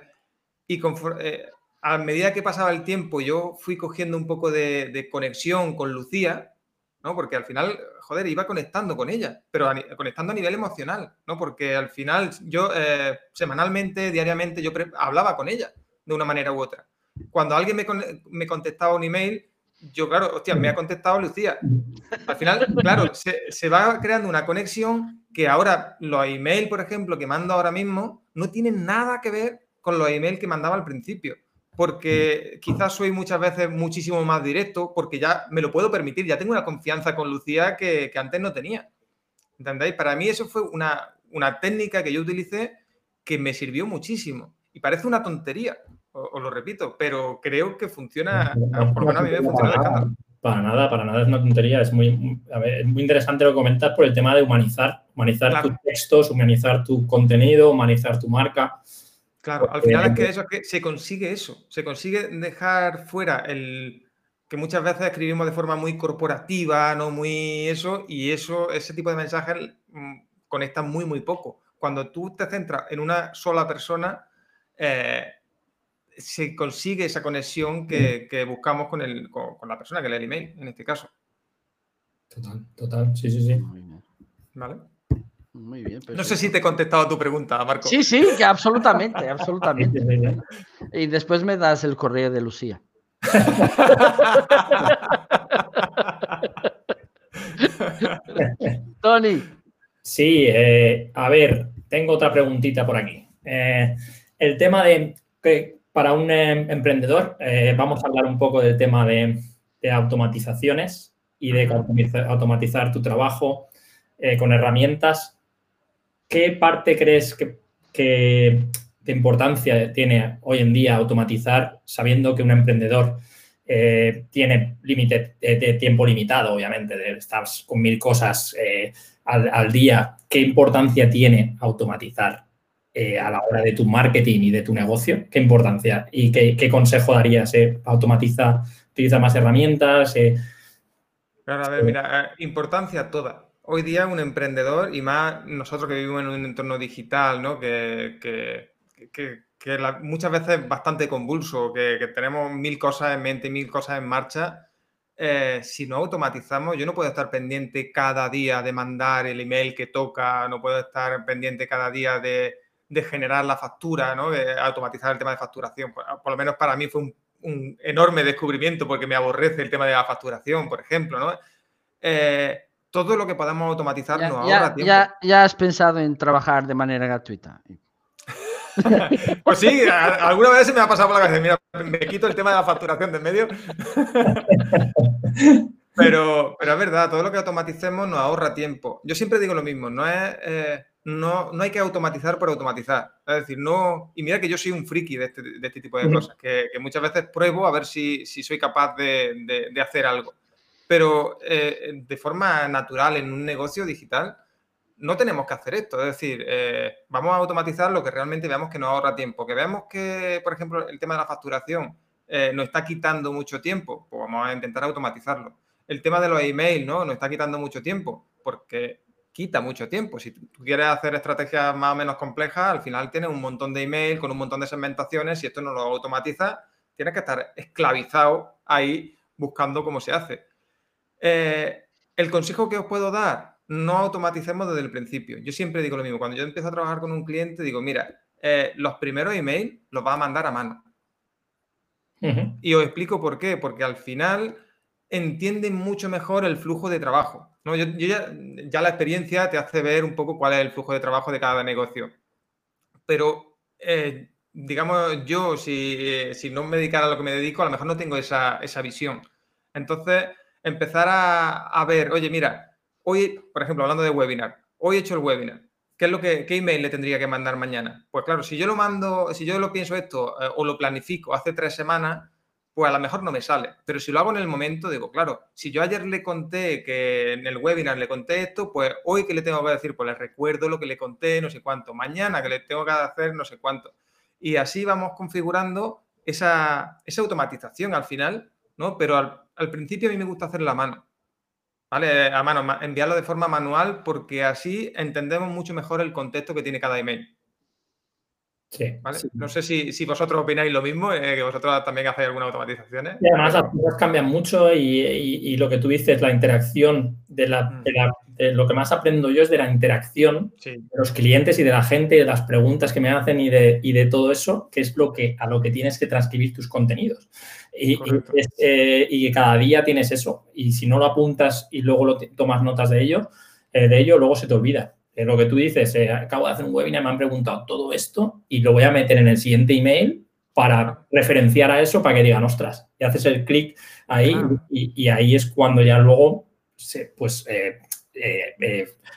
C: y eh, a medida que pasaba el tiempo yo fui cogiendo un poco de, conexión con Lucía, ¿no? Porque al final, joder, iba conectando con ella, pero conectando a nivel emocional, ¿no? Porque al final yo eh, semanalmente, diariamente, yo hablaba con ella de una manera u otra. Cuando alguien me, me contestaba un email, yo, claro, hostia, me ha contestado Lucía. Al final, claro, se, va creando una conexión que ahora los emails, por ejemplo, que mando ahora mismo, no tienen nada que ver con los emails que mandaba al principio. Porque quizás soy muchas veces muchísimo más directo, porque ya me lo puedo permitir, ya tengo una confianza con Lucía que, antes no tenía. ¿Entendéis? Para mí eso fue una, una técnica que yo utilicé que me sirvió muchísimo. Y parece una tontería, os lo repito, pero creo que funciona, por lo menos a mí me funciona
B: Para nada, para nada es una tontería. Es muy, muy interesante lo que comentas por el tema de humanizar, humanizar tus textos, humanizar tu contenido, humanizar tu marca.
C: Claro, al final es que eso es que se consigue eso, se consigue dejar fuera el que muchas veces escribimos de forma muy corporativa, no muy eso, y eso, ese tipo de mensajes mm, conectan muy, muy poco. Cuando tú te centras en una sola persona, eh, se consigue esa conexión que, buscamos con, el, con, la persona que lee el email, en este caso.
B: Total, total, sí, sí, sí.
C: Vale. Muy bien. No sé si te he contestado a tu pregunta, Marco.
A: Sí, sí, que absolutamente, absolutamente. y después me das el correo de Lucía. Tony.
B: Sí, eh, a ver, tengo otra preguntita por aquí. Eh, el tema de que para un em, emprendedor, eh, vamos a hablar un poco del tema de, automatizaciones y de automatizar, tu trabajo con herramientas. ¿Qué parte crees que, que, de importancia tiene hoy en día automatizar sabiendo que un emprendedor eh, tiene límite de, tiempo limitado, obviamente, de estar con mil cosas eh, al, día. ¿Qué importancia tiene automatizar eh, a la hora de tu marketing y de tu negocio? ¿Qué importancia y qué, consejo darías? ¿Automatiza, utiliza más herramientas?
C: Claro, a ver, mira, importancia toda. Hoy día un emprendedor y más nosotros que vivimos en un entorno digital, ¿no? que, que que muchas veces es bastante convulso, que, tenemos mil cosas en mente, mil cosas en marcha. Eh, si no automatizamos, yo no puedo estar pendiente cada día de mandar el email que toca, no puedo estar pendiente cada día de, generar la factura, ¿no? de automatizar el tema de facturación. Por, lo menos para mí fue un, enorme descubrimiento porque me aborrece el tema de la facturación, por ejemplo. ¿no? Eh, todo lo que podamos automatizar
A: nos ahorra tiempo. Ya, ya has pensado en trabajar de manera gratuita.
C: Pues sí, alguna vez se me ha pasado por la cabeza, mira, me quito el tema de la facturación de medio. Pero, pero es verdad, todo lo que automaticemos nos ahorra tiempo. Yo siempre digo lo mismo, no es... Eh, no, no, hay que automatizar por automatizar. Es decir, no. Y mira que yo soy un friki de este, este tipo de cosas, que, muchas veces pruebo a ver si, soy capaz de, hacer algo. Pero eh, de forma natural en un negocio digital, no tenemos que hacer esto. Es decir, eh, vamos a automatizar lo que realmente veamos que nos ahorra tiempo. Que veamos que, por ejemplo, el tema de la facturación eh, nos está quitando mucho tiempo, pues vamos a intentar automatizarlo. El tema de los emails, ¿no? Nos está quitando mucho tiempo, porque quita mucho tiempo. Si tú quieres hacer estrategias más o menos complejas, al final tienes un montón de email con un montón de segmentaciones. Si esto no lo automatiza, tienes que estar esclavizado ahí buscando cómo se hace. Eh, el consejo que os puedo dar, no automaticemos desde el principio. Yo siempre digo lo mismo. Cuando yo empiezo a trabajar con un cliente, digo, mira, eh, los primeros emails los va a mandar a mano. Y os explico por qué. Porque al final entienden mucho mejor el flujo de trabajo. ¿no? Yo, ya, la experiencia te hace ver un poco cuál es el flujo de trabajo de cada negocio. Pero, eh, digamos, yo, si, no me dedicara a lo que me dedico, a lo mejor no tengo esa, visión. Entonces, empezar a, a ver, oye, mira, hoy, por ejemplo, hablando de webinar, hoy he hecho el webinar. ¿Qué es lo que, qué email le tendría que mandar mañana? Pues claro, si yo lo mando, si yo lo pienso esto eh, o lo planifico hace tres semanas, pues a lo mejor no me sale. Pero si lo hago en el momento, digo, claro, si yo ayer le conté que en el webinar le conté esto, pues hoy que le tengo que decir, pues le recuerdo lo que le conté, no sé cuánto. Mañana que le tengo que hacer, no sé cuánto. Y así vamos configurando esa, automatización al final, ¿no? Pero al, al principio a mí me gusta hacer la mano. ¿vale? A mano, enviarlo de forma manual porque así entendemos mucho mejor el contexto que tiene cada email. Sí, No sé si, vosotros opináis lo mismo, eh, que vosotros también hacéis alguna automatización.
B: Y además las cosas cambian mucho y, lo que tú dices, la interacción de, la, mm. lo que más aprendo yo es de la interacción de los clientes y de la gente, de las preguntas que me hacen y de, de todo eso, que es lo que, a lo que tienes que transcribir tus contenidos. Y, eh, y, cada día tienes eso. Y si no lo apuntas y luego lo tomas notas de ello, eh, de ello, luego se te olvida. Eh, lo que tú dices, acabo de hacer un webinar, me han preguntado todo esto y lo voy a meter en el siguiente email para referenciar a eso para que digan, ostras, y haces el clic ahí y, ahí es cuando ya luego se, pues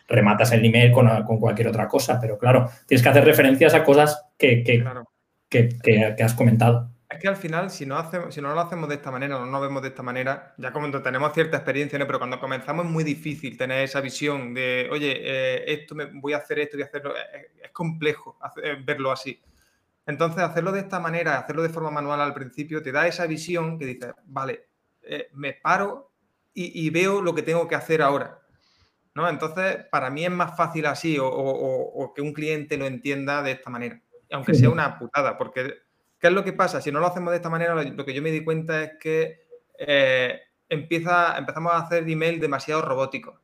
B: rematas el email con, cualquier otra cosa. Pero claro, tienes que hacer referencias a cosas que, que has comentado.
C: Es que al final, si no, hacemos, si no lo hacemos de esta manera, no nos vemos de esta manera, ya como tenemos cierta experiencia, pero cuando comenzamos es muy difícil tener esa visión de, oye, eh, esto me, voy a hacer esto, voy a hacerlo. Es, complejo eh, verlo así. Entonces, hacerlo de esta manera, hacerlo de forma manual al principio, te da esa visión que dices, vale, eh, me paro y, veo lo que tengo que hacer ahora. ¿no? Entonces, para mí es más fácil así o, que un cliente lo entienda de esta manera, aunque sea una putada, porque ¿Qué es lo que pasa? Si no lo hacemos de esta manera, lo que yo me di cuenta es que eh, empieza, empezamos a hacer email demasiado robótico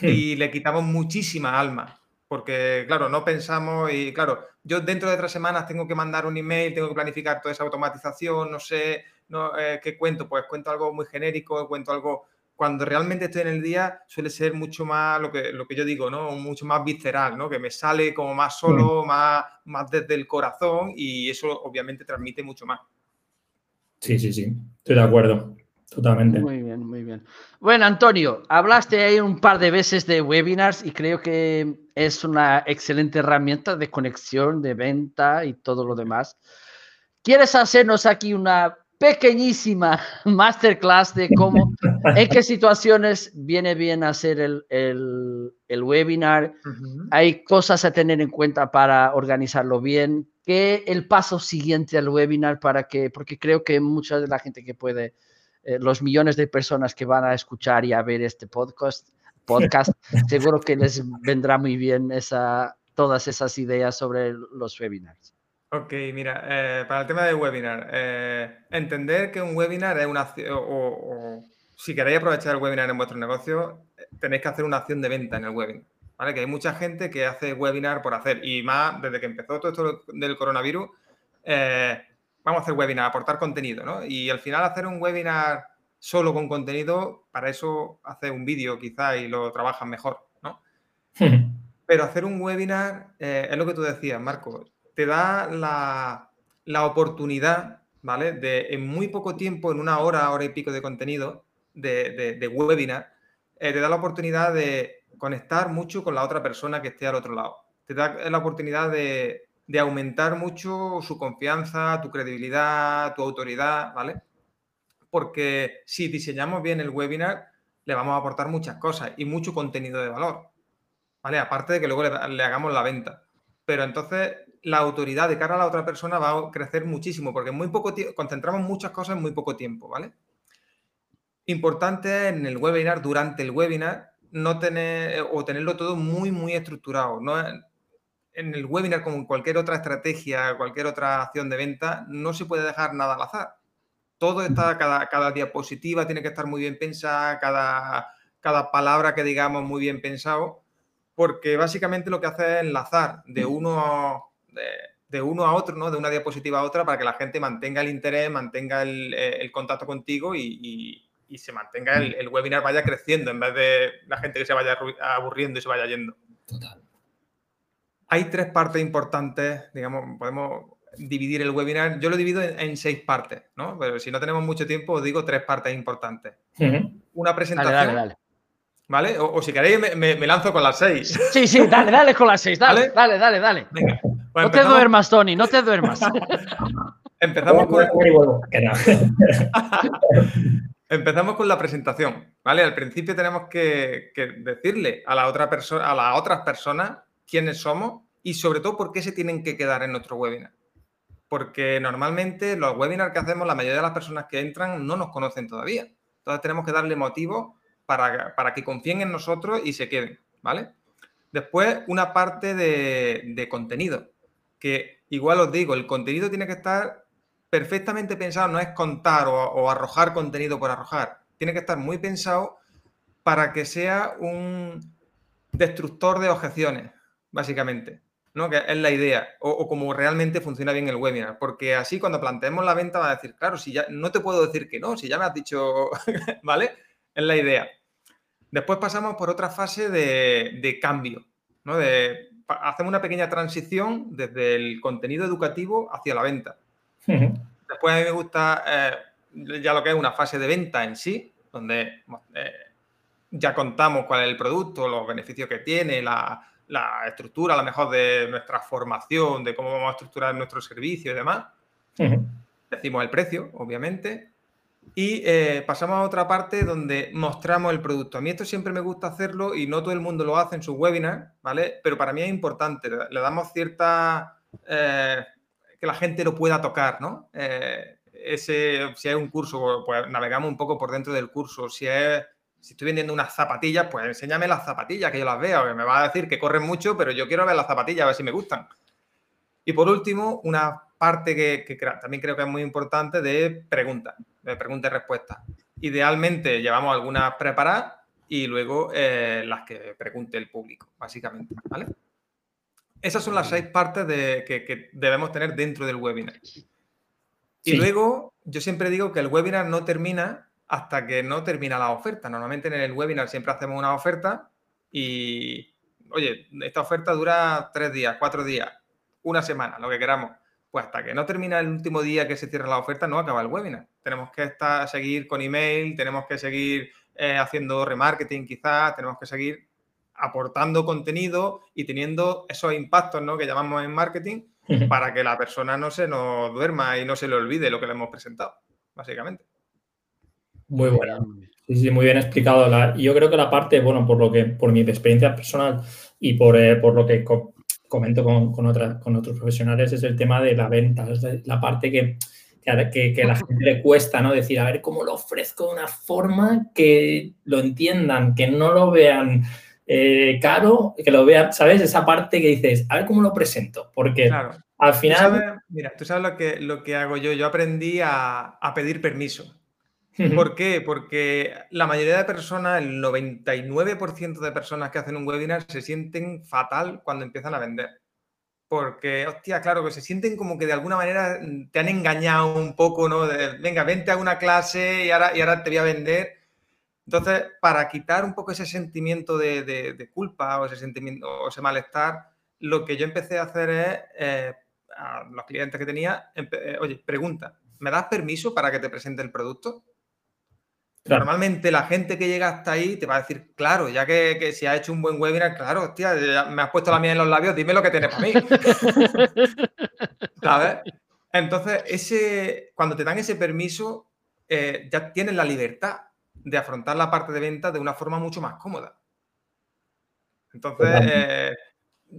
C: hmm. y le quitamos muchísima alma. Porque, claro, no pensamos y, claro, yo dentro de tres semanas tengo que mandar un email, tengo que planificar toda esa automatización, no sé no, eh, qué cuento, pues cuento algo muy genérico, cuento algo cuando realmente estoy en el día suele ser mucho más lo que, lo que yo digo, ¿no? Mucho más visceral, ¿no? Que me sale como más solo, más, más desde el corazón y eso obviamente transmite mucho más.
B: Sí, sí, sí. Estoy de acuerdo. Totalmente.
A: Muy bien, muy bien. Bueno, Antonio, hablaste ahí un par de veces de webinars y creo que es una excelente herramienta de conexión, de venta y todo lo demás. ¿Quieres hacernos aquí una pequeñísima masterclass de cómo, en qué situaciones viene bien hacer el, el, webinar. Hay cosas a tener en cuenta para organizarlo bien. ¿Qué el paso siguiente al webinar para que, porque creo que mucha de la gente que puede, eh, los millones de personas que van a escuchar y a ver este podcast, podcast seguro que les vendrá muy bien esa, todas esas ideas sobre los webinars.
C: Ok, mira, eh, para el tema del webinar, eh, entender que un webinar es una acción, o, si queréis aprovechar el webinar en vuestro negocio, tenéis que hacer una acción de venta en el webinar, ¿vale? Que hay mucha gente que hace webinar por hacer, y más desde que empezó todo esto del coronavirus, eh, vamos a hacer webinar, aportar contenido, ¿no? Y al final hacer un webinar solo con contenido, para eso hace un vídeo quizá y lo trabajas mejor, ¿no? Pero hacer un webinar, es lo que tú decías, Marco, te da la, oportunidad, ¿vale? De en muy poco tiempo, en una hora, hora y pico de contenido de, webinar, eh, te da la oportunidad de conectar mucho con la otra persona que esté al otro lado. Te da la oportunidad de, de aumentar mucho su confianza, tu credibilidad, tu autoridad, ¿vale? Porque si diseñamos bien el webinar, le vamos a aportar muchas cosas y mucho contenido de valor, ¿vale? Aparte de que luego le hagamos la venta. Pero entonces la autoridad de cara a la otra persona va a crecer muchísimo, porque en muy poco concentramos muchas cosas en muy poco tiempo, ¿vale? Importante en el webinar, durante el webinar, no tener o tenerlo todo muy, muy estructurado. No, en el webinar, como en cualquier otra estrategia, cualquier otra acción de venta, no se puede dejar nada al azar. Todo está, cada, cada diapositiva tiene que estar muy bien pensada, cada, cada palabra que digamos muy bien pensado, porque básicamente lo que hace es enlazar de uno de, uno a otro, ¿no? De una diapositiva a otra para que la gente mantenga el interés, mantenga el, eh, contacto contigo y, se mantenga el, webinar vaya creciendo en vez de la gente que se vaya aburriendo y se vaya yendo. Total. Hay tres partes importantes, digamos, podemos dividir el webinar. Yo lo divido en, seis partes, ¿no? Pero si no tenemos mucho tiempo, os digo tres partes importantes. Una presentación. Dale, dale, ¿Vale? O, si queréis, me, lanzo con las seis.
A: Sí, sí, dale, dale con las seis. Dale, dale, dale, dale. Venga. No te duermas, Tony, no te duermas.
C: empezamos con. empezamos con la presentación, ¿vale? Al principio tenemos que, decirle a la otra persona, a las otras personas quiénes somos y sobre todo por qué se tienen que quedar en nuestro webinar. Porque normalmente los webinars que hacemos, la mayoría de las personas que entran no nos conocen todavía. Entonces tenemos que darle motivos para, para que confíen en nosotros y se queden, ¿vale? Después, una parte de contenido que igual os digo, el contenido tiene que estar perfectamente pensado, no es contar o, arrojar contenido por arrojar, tiene que estar muy pensado para que sea un destructor de objeciones, básicamente. ¿no? Que es la idea, o, como realmente funciona bien el webinar, porque así cuando planteemos la venta va a decir, claro, si ya no te puedo decir que no, si ya me has dicho, ¿vale? Es la idea. Después pasamos por otra fase de, de cambio, ¿no? De hacemos una pequeña transición desde el contenido educativo hacia la venta. Después a mí me gusta eh, ya lo que es una fase de venta en sí, donde eh, ya contamos cuál es el producto, los beneficios que tiene, la, estructura a lo mejor de nuestra formación, de cómo vamos a estructurar nuestro servicio y demás. Decimos el precio, obviamente. Y eh, pasamos a otra parte donde mostramos el producto. A mí esto siempre me gusta hacerlo y no todo el mundo lo hace en sus webinars, ¿vale? Pero para mí es importante. Le damos cierta... Eh, que la gente lo pueda tocar, ¿no? Eh, ese, si hay un curso, pues navegamos un poco por dentro del curso. Si es, si estoy vendiendo unas zapatillas, pues enséñame las zapatillas, que yo las. Que me va a decir que corren mucho, pero yo quiero ver las zapatillas, a ver si me gustan. Y por último, una parte que, también creo que es muy importante de preguntas, de preguntas y respuestas. Idealmente llevamos algunas preparadas y luego eh, las que pregunte el público, básicamente. ¿vale? Esas son las seis partes de, que, debemos tener dentro del webinar. Y luego, yo siempre digo que el webinar no termina hasta que no termina la oferta. Normalmente en el webinar siempre hacemos una oferta y, oye, esta oferta dura tres días, cuatro días, una semana, lo que queramos. Pues hasta que no termina el último día que se cierra la oferta, no acaba el webinar. Tenemos que estar, seguir con email, tenemos que seguir eh, haciendo remarketing quizás, tenemos que seguir aportando contenido y teniendo esos impactos ¿no? que llamamos en marketing para que la persona no se nos duerma y no se le olvide lo que le hemos presentado, básicamente.
B: Muy bueno. Sí, sí, muy bien explicado. yo creo que la parte, bueno, por lo que, por mi experiencia personal y por, eh, por lo que comento con, con, con otros profesionales, es el tema de la venta. Es la parte que, que, que, a la gente le cuesta, ¿no? Decir, a ver cómo lo ofrezco de una forma que lo entiendan, que no lo vean eh, caro, que lo vean, ¿sabes? Esa parte que dices, a ver cómo lo presento, porque al final...
C: mira, tú sabes lo que, lo que hago yo, yo aprendí a, a pedir permiso. ¿Por qué? Porque la mayoría de personas, el 99% de personas que hacen un webinar se sienten fatal cuando empiezan a vender. Porque, hostia, claro, que se sienten como que de alguna manera mm, te han engañado un poco, ¿no? Venga, vente a una clase y ahora, y ahora te voy a vender. Entonces, para quitar un poco ese sentimiento de, culpa o ese sentimiento o ese malestar, lo que yo empecé a hacer es, eh, a los clientes que tenía, eh, oye, pregunta, ¿me das permiso para que te presente el producto? Normalmente la gente que llega hasta ahí te va a decir, claro, ya que, si ha hecho un buen webinar, claro, hostia, me has puesto la mía en los labios, dime lo que tienes para mí. ¿Sabes? Entonces, ese, cuando te dan ese permiso, eh, ya tienes la libertad de afrontar la parte de venta de una forma mucho más cómoda. Entonces,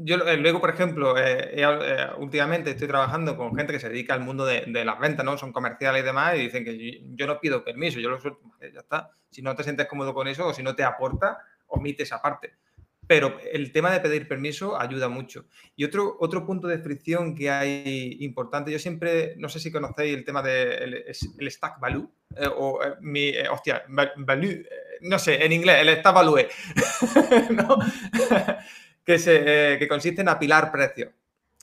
C: yo eh, luego, por ejemplo, eh, eh, últimamente estoy trabajando con gente que se dedica al mundo de, las ventas, ¿no? Son comerciales y demás, y dicen que yo, no pido permiso, yo lo suelto, ya está. Si no te sientes cómodo con eso o si no te aporta, omite esa parte. Pero el tema de pedir permiso ayuda mucho. Y otro, otro punto de fricción que hay importante, yo siempre, no sé si conocéis el tema del el stack value, o mi, hostia, value, no sé, en inglés, el stack value. ¿no? que, se, eh, que consiste en apilar precios.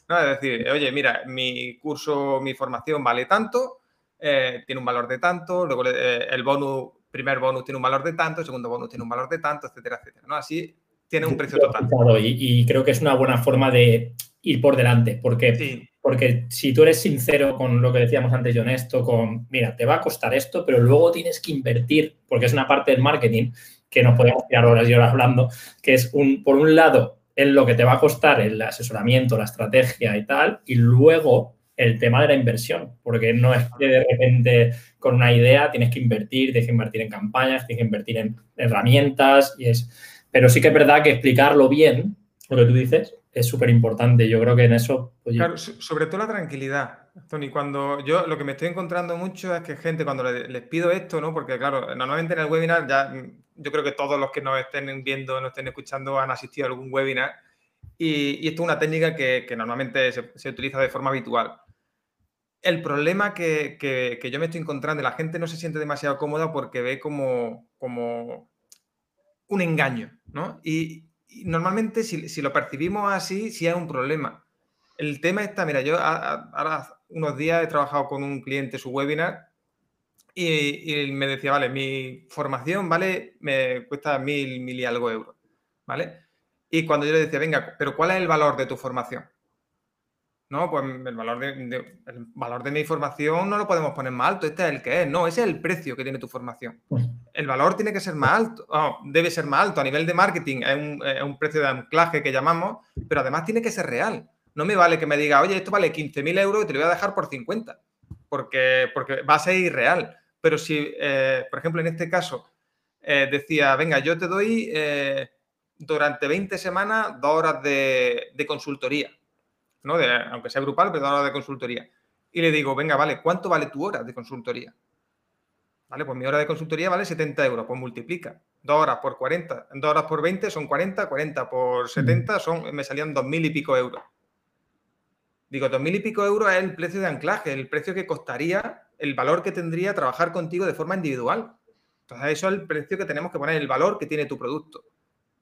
C: ¿no? Es decir, oye, mira, mi curso, mi formación vale tanto, eh, tiene un valor de tanto, luego eh, el bonus, primer bonus tiene un valor de tanto, el segundo bonus tiene un valor de tanto, etcétera, etcétera. ¿no? Así tiene un precio total.
B: Y, y, creo que es una buena forma de ir por delante, porque, porque si tú eres sincero con lo que decíamos antes y honesto, con, mira, te va a costar esto, pero luego tienes que invertir, porque es una parte del marketing que nos podemos tirar horas y horas hablando, que es, un, por un lado, en lo que te va a costar el asesoramiento, la estrategia y tal, y luego el tema de la inversión, porque no es que de repente con una idea tienes que invertir, tienes que invertir en campañas, tienes que invertir en herramientas, y es, pero sí que es verdad que explicarlo bien, lo que tú dices, es súper importante. Yo creo que en eso...
C: Claro, sobre todo la tranquilidad. Tony, cuando yo lo que me estoy encontrando mucho es que gente, cuando les, pido esto, ¿no? Porque claro, normalmente en el webinar ya yo creo que todos los que nos estén viendo, nos estén escuchando han asistido a algún webinar y, esto es una técnica que, normalmente se, utiliza de forma habitual. El problema que, yo me estoy encontrando, la gente no se siente demasiado cómoda porque ve como, como un engaño, ¿no? Y, normalmente si, si, lo percibimos así, sí es un problema. El tema está, mira, yo ahora unos días he trabajado con un cliente su webinar y, me decía, vale, mi formación, ¿vale? Me cuesta mil, mil y algo euros, ¿vale? Y cuando yo le decía, venga, pero ¿cuál es el valor de tu formación? No, pues el valor de, el valor de mi formación no lo podemos poner más alto, este es el que es, no, ese es el precio que tiene tu formación. Pues el valor tiene que ser más alto, debe ser más alto a nivel de marketing, es un, es un precio de anclaje que llamamos, pero además tiene que ser real. No me vale que me diga, oye, esto vale 15.000 euros y te lo voy a dejar por 50, porque, porque va a ser irreal. Pero si, eh, por ejemplo, en este caso, eh, decía, venga, yo te doy eh, durante 20 semanas dos horas de, consultoría, ¿no? aunque sea grupal, pero dos horas de consultoría. Y le digo, venga, vale, ¿cuánto vale tu hora de consultoría? Vale, pues mi hora de consultoría vale 70 euros, pues multiplica. Dos horas por 40, dos horas por 20 son 40, 40 por 70 son, me salían 2.000 y pico euros. Digo, dos mil y pico euros es el precio de anclaje, el precio que costaría, el valor que tendría trabajar contigo de forma individual. Entonces, eso es el precio que tenemos que poner, el valor que tiene tu producto.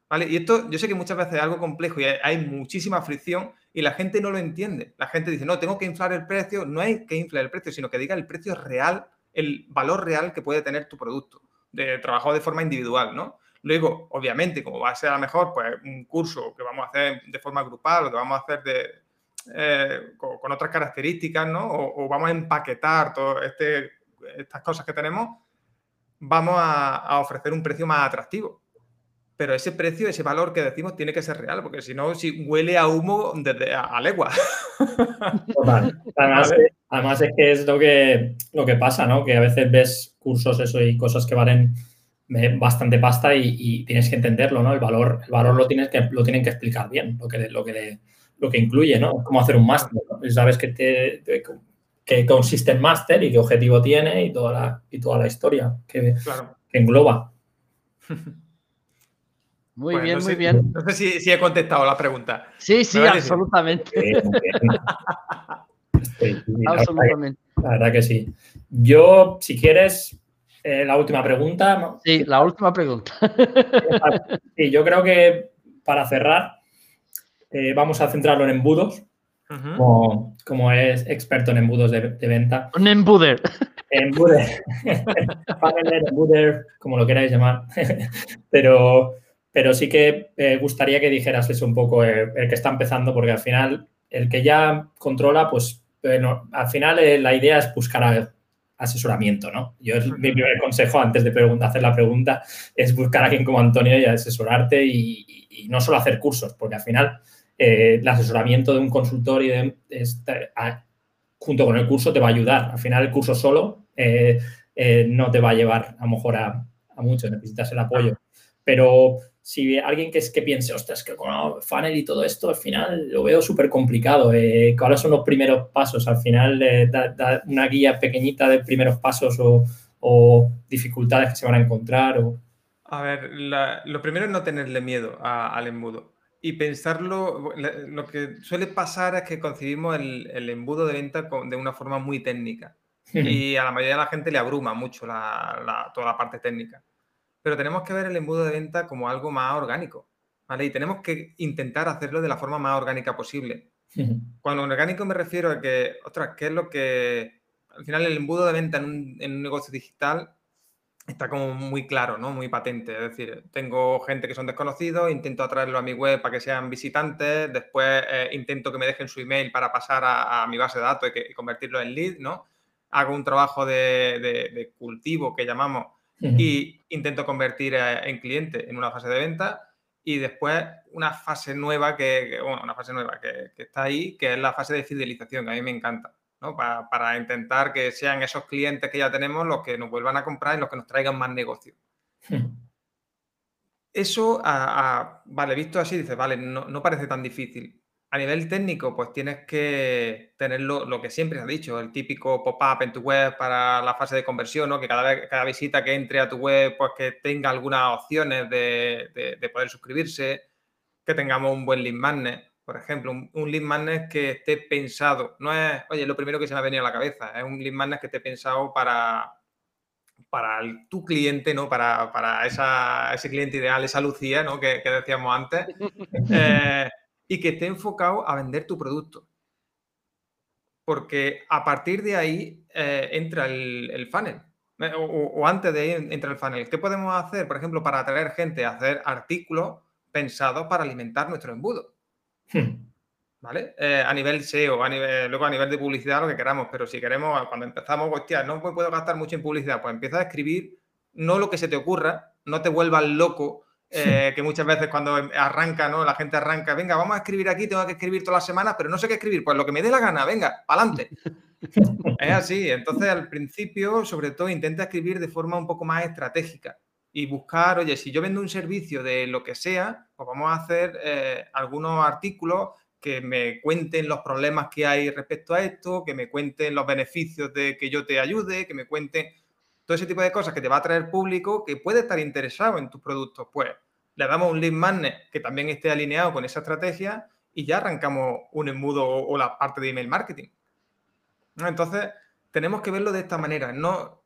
C: ¿Vale? Y esto yo sé que muchas veces es algo complejo y hay muchísima fricción y la gente no lo entiende. La gente dice, no, tengo que inflar el precio. No hay que inflar el precio, sino que diga el precio real, el valor real que puede tener tu producto, de trabajo de forma individual, ¿no? Luego, obviamente, como va a ser a lo mejor pues, un curso que vamos a hacer de forma grupal o que vamos a hacer de, eh, con, otras características, ¿no? O, vamos a empaquetar todas este, estas cosas que tenemos, vamos a, ofrecer un precio más atractivo. Pero ese precio, ese valor que decimos tiene que ser real, porque si no, si huele a humo desde a, legua.
B: Además, es que es lo que, lo que pasa, ¿no? Que a veces ves cursos eso y cosas que valen bastante pasta y, tienes que entenderlo, ¿no? El valor, el valor lo, tienes que, lo tienen que explicar bien, lo que, lo que, lo que incluye, ¿no? Cómo hacer un máster, ¿no? sabes que, te, que consiste en máster y qué objetivo tiene y toda la, y toda la historia que, engloba.
A: Muy bien, muy bien.
C: No sé si, he contestado la pregunta.
A: Sí, sí, absolutamente.
B: absolutamente. La verdad que sí. Yo, si quieres, eh, la última pregunta.
A: Sí, la última pregunta.
B: sí, yo creo que para cerrar, eh, vamos a centrarlo en embudos, como, es experto en embudos de, venta.
A: Un embuder.
B: Embuder. embuder, como lo queráis llamar. pero, pero sí que me eh, gustaría que dijeras eso un poco, el que está empezando, porque al final, el que ya controla, pues bueno, al final la idea es buscar a, asesoramiento, ¿no? Yo es mi primer consejo antes de hacer la pregunta es buscar a alguien como Antonio y asesorarte y, no solo hacer cursos, porque al final eh, el asesoramiento de un consultor y junto con el curso te va a ayudar. Al final el curso solo eh, eh, no te va a llevar a lo mejor a, mucho, necesitas el apoyo. Pero si alguien que, es, que piense, ostras, que con funnel y todo esto, al final lo veo súper complicado. Eh, ¿Cuáles son los primeros pasos? Al final, da, una guía pequeñita de primeros pasos o, dificultades que se van a encontrar. O...
C: A ver, lo primero es no tenerle miedo al embudo. Y pensarlo, lo que suele pasar es que concebimos el, embudo de venta de una forma muy técnica. y a la mayoría de la gente le abruma mucho toda la parte técnica pero tenemos que ver el embudo de venta como algo más orgánico, ¿vale? Y tenemos que intentar hacerlo de la forma más orgánica posible. Cuando orgánico me refiero a que, ostras, ¿qué es lo que... Al final el embudo de venta en un, negocio digital está como muy claro, ¿no? Muy patente. Es decir, tengo gente que son desconocidos, intento atraerlo a mi web para que sean visitantes, después eh, intento que me dejen su email para pasar a, mi base de datos y, convertirlo en lead, ¿no? Hago un trabajo de cultivo que llamamos y intento convertir en cliente en una fase de venta y después una fase nueva que, bueno, una fase nueva que, está ahí, que es la fase de fidelización, que a mí me encanta, ¿no? Para, intentar que sean esos clientes que ya tenemos los que nos vuelvan a comprar y los que nos traigan más negocio. Eso, vale, visto así, dices, vale, no, no parece tan difícil. A nivel técnico, pues tienes que tener lo, que siempre se ha dicho, el típico pop-up en tu web para la fase de conversión, ¿no? que cada, vez, cada visita que entre a tu web, pues que tenga algunas opciones de, poder suscribirse, que tengamos un buen lead magnet, por ejemplo, un, lead magnet que esté pensado, no es, oye, lo primero que se me ha venido a la cabeza, es un lead magnet que esté pensado para, para tu cliente, ¿no? Para, para ese cliente ideal, esa Lucía, ¿no? Que, decíamos antes. Eh, y que esté enfocado a vender tu producto. Porque a partir de ahí eh, entra el, funnel. Eh, o, antes de ahí entra el funnel. ¿Qué podemos hacer, por ejemplo, para atraer gente a hacer artículos pensados para alimentar nuestro embudo? Hmm. ¿Vale? Eh, a nivel SEO, a nivel, luego a nivel de publicidad, lo que queramos, pero si queremos, cuando empezamos, hostia, no puedo gastar mucho en publicidad, pues empieza a escribir no lo que se te ocurra, no te vuelvas loco eh, que muchas veces cuando arranca, ¿no? La gente arranca, venga, vamos a escribir aquí, tengo que escribir todas las semanas, pero no sé qué escribir, pues lo que me dé la gana, venga, para adelante. es así, entonces al principio, sobre todo, intenta escribir de forma un poco más estratégica y buscar, oye, si yo vendo un servicio de lo que sea, pues vamos a hacer eh, algunos artículos que me cuenten los problemas que hay respecto a esto, que me cuenten los beneficios de que yo te ayude, que me cuenten todo ese tipo de cosas que te va a traer público que puede estar interesado en tus productos. Pues le damos un lead magnet que también esté alineado con esa estrategia y ya arrancamos un embudo o, la parte de email marketing. Entonces, tenemos que verlo de esta manera, no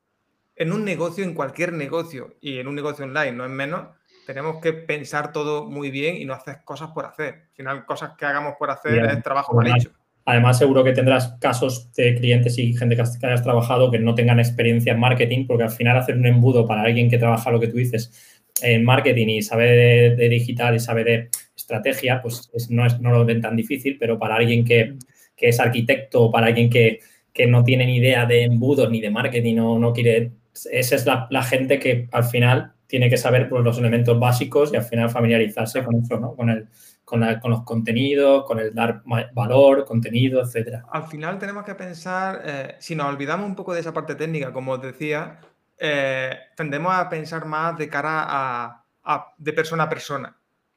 C: en un negocio, en cualquier negocio y en un negocio online, no es menos, tenemos que pensar todo muy bien y no hacer cosas por hacer. Al final, cosas que hagamos por hacer es trabajo mal hecho.
B: Además, seguro que tendrás casos de clientes y gente que hayas trabajado que no tengan experiencia en marketing, porque al final hacer un embudo para alguien que trabaja lo que tú dices en marketing y sabe de, digital y sabe de estrategia, pues no, es, no lo ven tan difícil, pero para alguien que, es arquitecto, para alguien que, no tiene ni idea de embudos ni de marketing o no quiere, esa es la, gente que al final tiene que saber pues, los elementos básicos y al final familiarizarse con eso, ¿no? Con el, con, los contenidos, con el dar valor, contenido, etcétera.
C: Al final tenemos que pensar, eh, si nos olvidamos un poco de esa parte técnica, como os decía, eh, tendemos a pensar más de cara a, de persona a persona.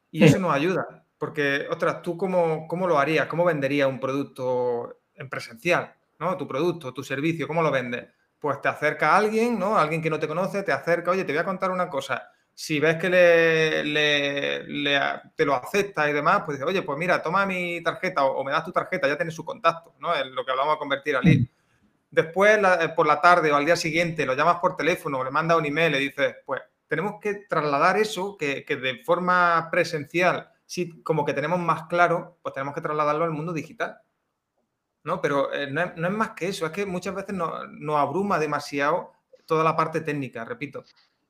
C: Y eso nos ayuda, porque, ostras, ¿tú cómo, cómo lo harías? ¿Cómo venderías un producto en presencial? ¿no? Tu producto, tu servicio, ¿cómo lo vendes? Pues te acerca a alguien, ¿no? Alguien que no te conoce, te acerca, oye, te voy a contar una cosa si ves que le, te lo acepta y demás, pues dices, oye, pues mira, toma mi tarjeta o, me das tu tarjeta, ya tienes su contacto, ¿no? Es lo que hablamos de convertir a lead. Después, eh, por la tarde o al día siguiente, lo llamas por teléfono, le mandas un email, le dices, pues tenemos que trasladar eso que, de forma presencial, si como que tenemos más claro, pues tenemos que trasladarlo al mundo digital. ¿No? Pero eh, no, es, más que eso, es que muchas veces nos abruma demasiado toda la parte técnica, repito.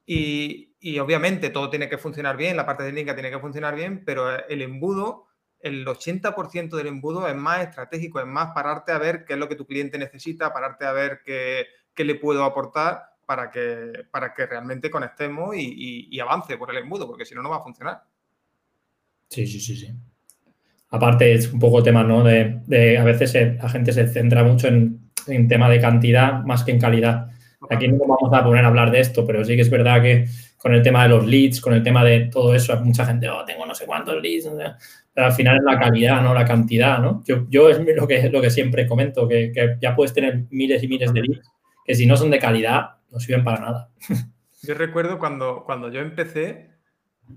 C: Y, obviamente todo tiene que funcionar bien, la parte técnica tiene que funcionar bien, pero el embudo, el 80% del embudo es más estratégico, es más pararte a ver qué es lo que tu cliente necesita, pararte a ver qué, le puedo aportar para que, para que realmente conectemos y, avance por el embudo, porque si no, no va a funcionar.
B: Sí, sí, sí, sí. Aparte, es un poco tema, ¿no? De, a veces la gente se centra mucho en, en tema de cantidad más que en calidad. Aquí no vamos a poner a hablar de esto, pero sí que es verdad que con el tema de los leads, con el tema de todo eso, hay mucha gente, oh, tengo no sé cuántos leads, pero al final es la calidad, no la cantidad, ¿no? Yo, yo es lo que, lo que siempre comento, que, ya puedes tener miles y miles de leads, que si no son de calidad, no sirven para nada.
C: Yo recuerdo cuando, cuando yo empecé,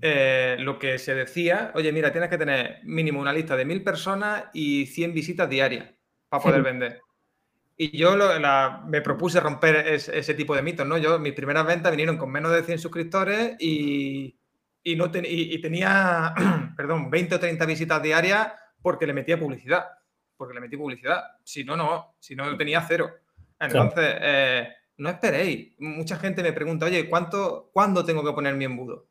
C: eh, lo que se decía, oye, mira, tienes que tener mínimo una lista de mil personas y 100 visitas diarias para poder vender. Y yo me propuse romper ese tipo de mitos, ¿no? Yo, mis primeras ventas vinieron con menos de 100 suscriptores y, no y, tenía, perdón, 20 o 30 visitas diarias porque le metía publicidad. Porque le metí publicidad. Si no, no. Si no, tenía cero. Entonces, eh, no esperéis. Mucha gente me pregunta, oye, ¿cuánto, ¿cuándo tengo que poner mi embudo?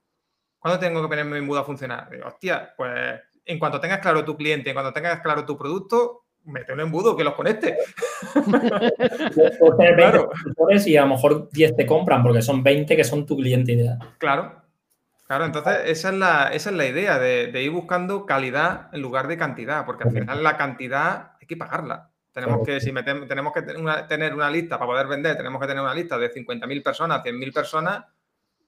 C: ¿Cuándo tengo que poner mi embudo a funcionar? Digo, hostia, pues en cuanto tengas claro tu cliente, en cuanto tengas claro tu producto, mete un embudo que los conecte.
B: claro. Y a lo mejor 10 te compran porque son 20 que son tu cliente ideal.
C: Claro. Claro, entonces esa es la, esa es la idea de, ir buscando calidad en lugar de cantidad, porque al final la cantidad hay que pagarla. Tenemos que, si tenemos que tener una, lista para poder vender, tenemos que tener una lista de 50.000 personas, 100.000 personas,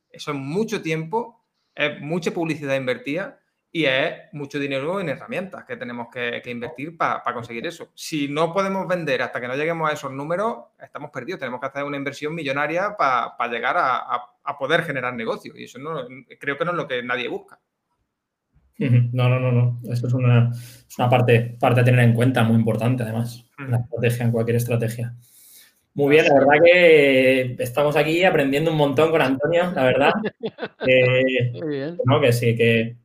C: eso es mucho tiempo, es mucha publicidad invertida y es mucho dinero en herramientas que tenemos que, invertir para conseguir eso. Si no podemos vender hasta que no lleguemos a esos números, estamos perdidos. Tenemos que hacer una inversión millonaria para llegar a, poder generar negocio. Y eso no, creo que no es lo que nadie busca.
B: No, no, no, no. Eso es una, parte, parte a tener en cuenta muy importante, además, en la estrategia, en cualquier estrategia. Muy bien, la verdad que estamos aquí aprendiendo un montón con Antonio, la verdad. muy bien. No, que sí, que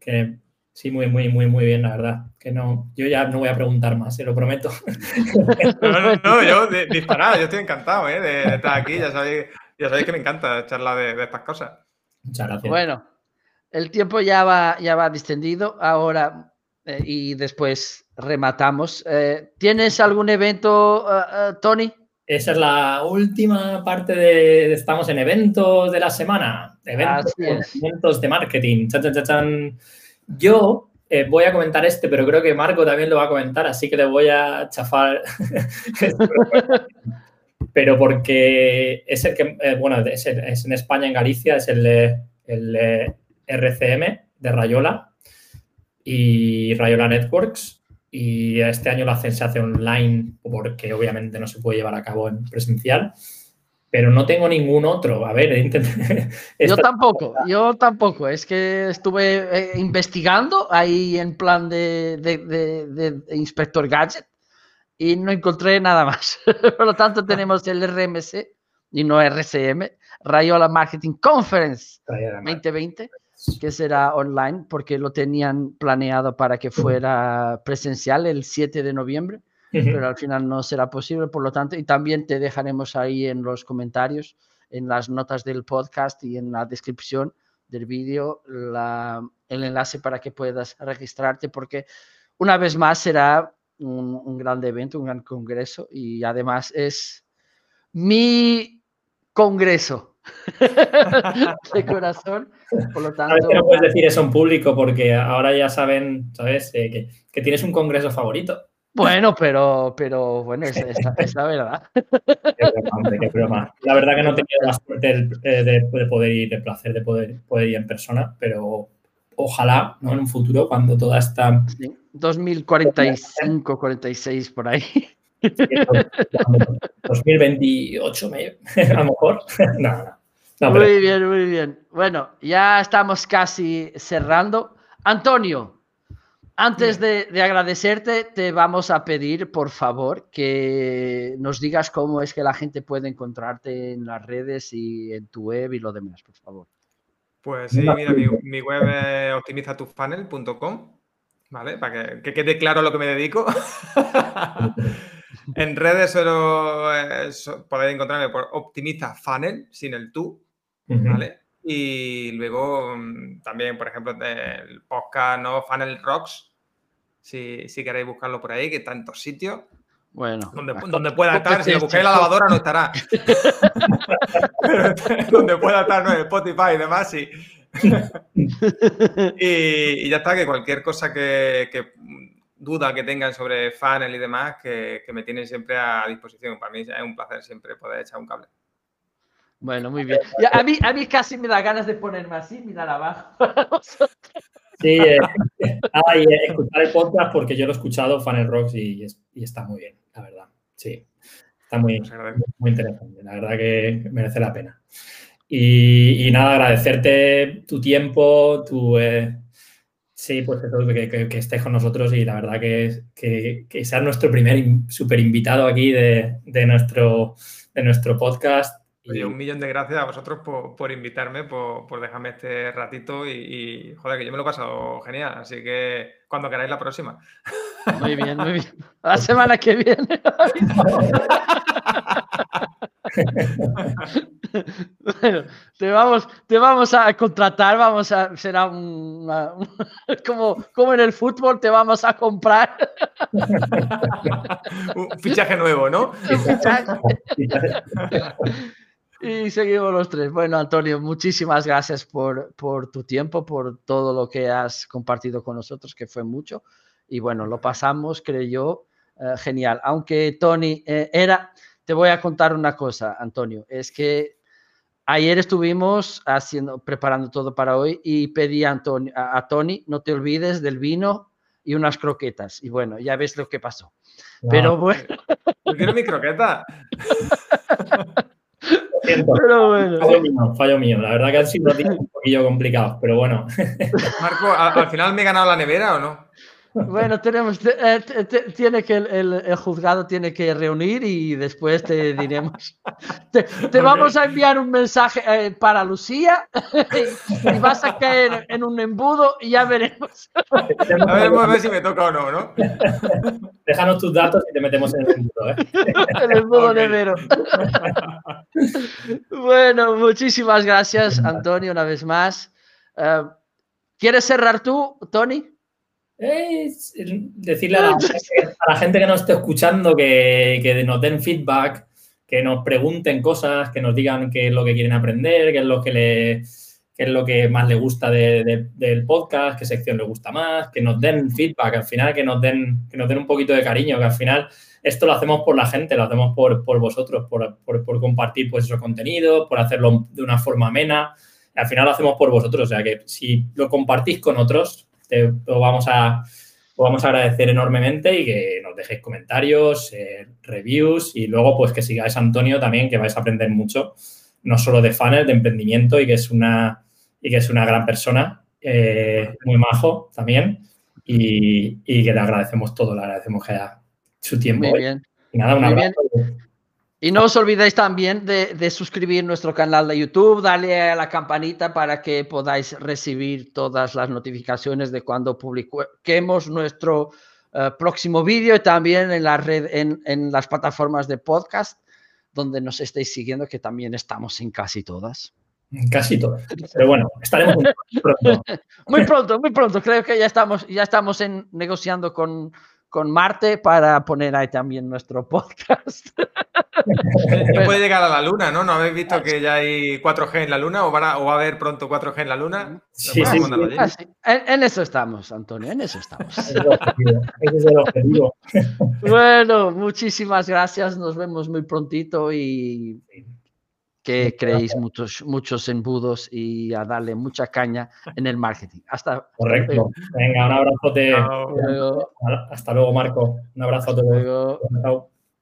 B: Sí, muy, muy, muy, muy bien, la verdad. Que no, yo ya no voy a preguntar más, se lo prometo.
C: No, no, no, yo disparado, yo estoy encantado ¿eh? de, estar aquí, ya sabéis, ya sabéis que me encanta charlar de, estas cosas.
A: Muchas gracias. Bueno, el tiempo ya va, ya va distendido ahora eh, y después rematamos. Eh, ¿Tienes algún evento, Tony?
B: Esa es la última parte de, estamos en eventos de la semana. Eventos, eventos de marketing. Chan, chan, chan, yo eh, voy a comentar este, pero creo que Marco también lo va a comentar, así que le voy a chafar. pero porque es el que, eh, bueno, es, en España, en Galicia, es el, el RCM de Rayola y Rayola Networks. Y este año lo hacen, se hace online porque obviamente no se puede llevar a cabo en presencial. pero no tengo ningún otro. A ver, intenté...
A: Yo tampoco, yo tampoco. Es que estuve eh, investigando ahí en plan de, de, inspector gadget y no encontré nada más. Por lo tanto, tenemos el RMC y no RCM, Rayola Marketing Conference 2020, que será online porque lo tenían planeado para que fuera presencial el 7 de noviembre pero al final no será posible, por lo tanto, y también te dejaremos ahí en los comentarios, en las notas del podcast y en la descripción del vídeo el enlace para que puedas registrarte, porque una vez más será un, un gran evento, un gran congreso y además es mi congreso. de corazón. Por lo tanto,
B: a veces no puedes decir eso en público porque ahora ya saben, ¿sabes? Eh, que, que, tienes un congreso favorito.
A: Bueno, pero, pero bueno, es, la verdad.
B: Qué broma, La verdad que no tenido la suerte eh, de, poder ir, el placer de poder, poder ir en persona, pero ojalá, ¿no? En un futuro, cuando toda esta...
A: 2045, 46, por ahí.
B: 2028, a lo mejor. no,
A: no. muy bien, muy bien. Bueno, ya estamos casi cerrando. Antonio, antes de, agradecerte, te vamos a pedir, por favor, que nos digas cómo es que la gente puede encontrarte en las redes y en tu web y lo demás, por favor.
C: Pues sí, mira, mi, web es optimizatufunnel.com, ¿vale? Para que, quede claro a lo que me dedico. en redes solo eh, podéis encontrarme por Optimiza Funnel, sin el tú, ¿vale? Y luego mm, también, por ejemplo, el podcast ¿no? Funnel Rocks, si, si queréis buscarlo por ahí, que está en todos sitios.
A: Bueno,
C: donde, donde pueda estar, si lo buscáis en la lavadora no estará. donde pueda estar, no, en Spotify y demás, sí. y, ya está, que cualquier cosa que, que duda que tengan sobre funnel y demás, que, que, me tienen siempre a disposición. Para mí es un placer siempre poder echar un cable.
A: Bueno, muy bien. a, mí, a mí casi me da ganas de ponerme así, mirar abajo.
B: sí, eh, y eh, escuchar el podcast porque yo lo he escuchado, Funnel Rocks, y, y está muy bien, la verdad. Sí, está muy, muy interesante. La verdad que merece la pena. Y, nada, agradecerte tu tiempo, tu... Eh, sí, pues que, que, que, estés con nosotros y la verdad que, que, que seas nuestro primer super invitado aquí de, de, nuestro, de nuestro podcast
C: Oye, un millón de gracias a vosotros por, invitarme, por, dejarme este ratito y, joder, que yo me lo he pasado genial. Así que cuando queráis la próxima.
A: Muy bien, muy bien. La semana que viene. bueno, te vamos, te vamos a contratar, vamos a, será una, como, como en el fútbol, te vamos a comprar.
C: un fichaje nuevo, ¿no?
A: Y seguimos los tres. Bueno, Antonio, muchísimas gracias por, tu tiempo, por todo lo que has compartido con nosotros, que fue mucho. Y bueno, lo pasamos, creo yo, eh, genial. Aunque Tony eh, era, te voy a contar una cosa, Antonio, es que ayer estuvimos haciendo, preparando todo para hoy y pedí a, Antonio, a, Tony, no te olvides del vino y unas croquetas. Y bueno, ya ves lo que pasó. Pero bueno.
C: Yo quiero mi croqueta.
B: Pero bueno. Fallo mío, fallo mío. La verdad que han sido un poquillo complicados, pero bueno.
C: Marco, ¿al final me he ganado la nevera o no?
A: Bueno, tenemos, eh, tiene que el, juzgado tiene que reunir y después te diremos. Te, vamos a enviar un mensaje eh, para Lucía y, vas a caer en un embudo y ya veremos.
C: A ver, a ver si me toca o no, ¿no?
B: Déjanos tus datos y te metemos en el embudo, ¿eh?
A: El embudo nevero. Bueno, muchísimas gracias, Antonio, una vez más. ¿Quieres cerrar tú, Tony?
B: Es decirle a la, gente, que nos esté escuchando que, nos den feedback, que nos pregunten cosas, que nos digan qué es lo que quieren aprender, qué es lo que, le, es lo que más le gusta del podcast, qué sección le gusta más, que nos den feedback, al final que nos den, que nos den un poquito de cariño, que al final esto lo hacemos por la gente, lo hacemos por, vosotros, por, por, compartir pues esos contenidos, por hacerlo de una forma amena. Al final lo hacemos por vosotros, o sea que si lo compartís con otros, lo vamos a, os vamos a agradecer enormemente y que nos dejéis comentarios, eh, reviews y luego pues que sigáis a Antonio también, que vais a aprender mucho, no solo de funnel, de emprendimiento y que es una, y que es una gran persona, eh, muy majo también y, que le agradecemos todo, le agradecemos que haya su tiempo.
A: Muy bien.
B: Y nada, un abrazo.
A: Y no os olvidéis también de, suscribir nuestro canal de YouTube, darle a la campanita para que podáis recibir todas las notificaciones de cuando publiquemos nuestro eh, próximo vídeo y también en la red, en, las plataformas de podcast donde nos estéis siguiendo, que también estamos en casi todas.
B: Casi todas. Pero bueno, estaremos muy
A: pronto. muy pronto, muy pronto. Creo que ya estamos, ya estamos en, negociando con, con Marte para poner ahí también nuestro podcast.
C: puede llegar a la luna, ¿no? ¿No habéis visto que ya hay 4G en la luna o, va a haber pronto 4G en la luna?
B: Sí, sí,
A: ah, En, eso estamos, Antonio, en eso estamos.
B: Ese es el objetivo.
A: Bueno, muchísimas gracias, nos vemos muy prontito y que creéis muchos, muchos embudos y a darle mucha caña en el marketing. Hasta
B: Correcto. Venga, un abrazo. Hasta luego, Marco. Un abrazo a todos.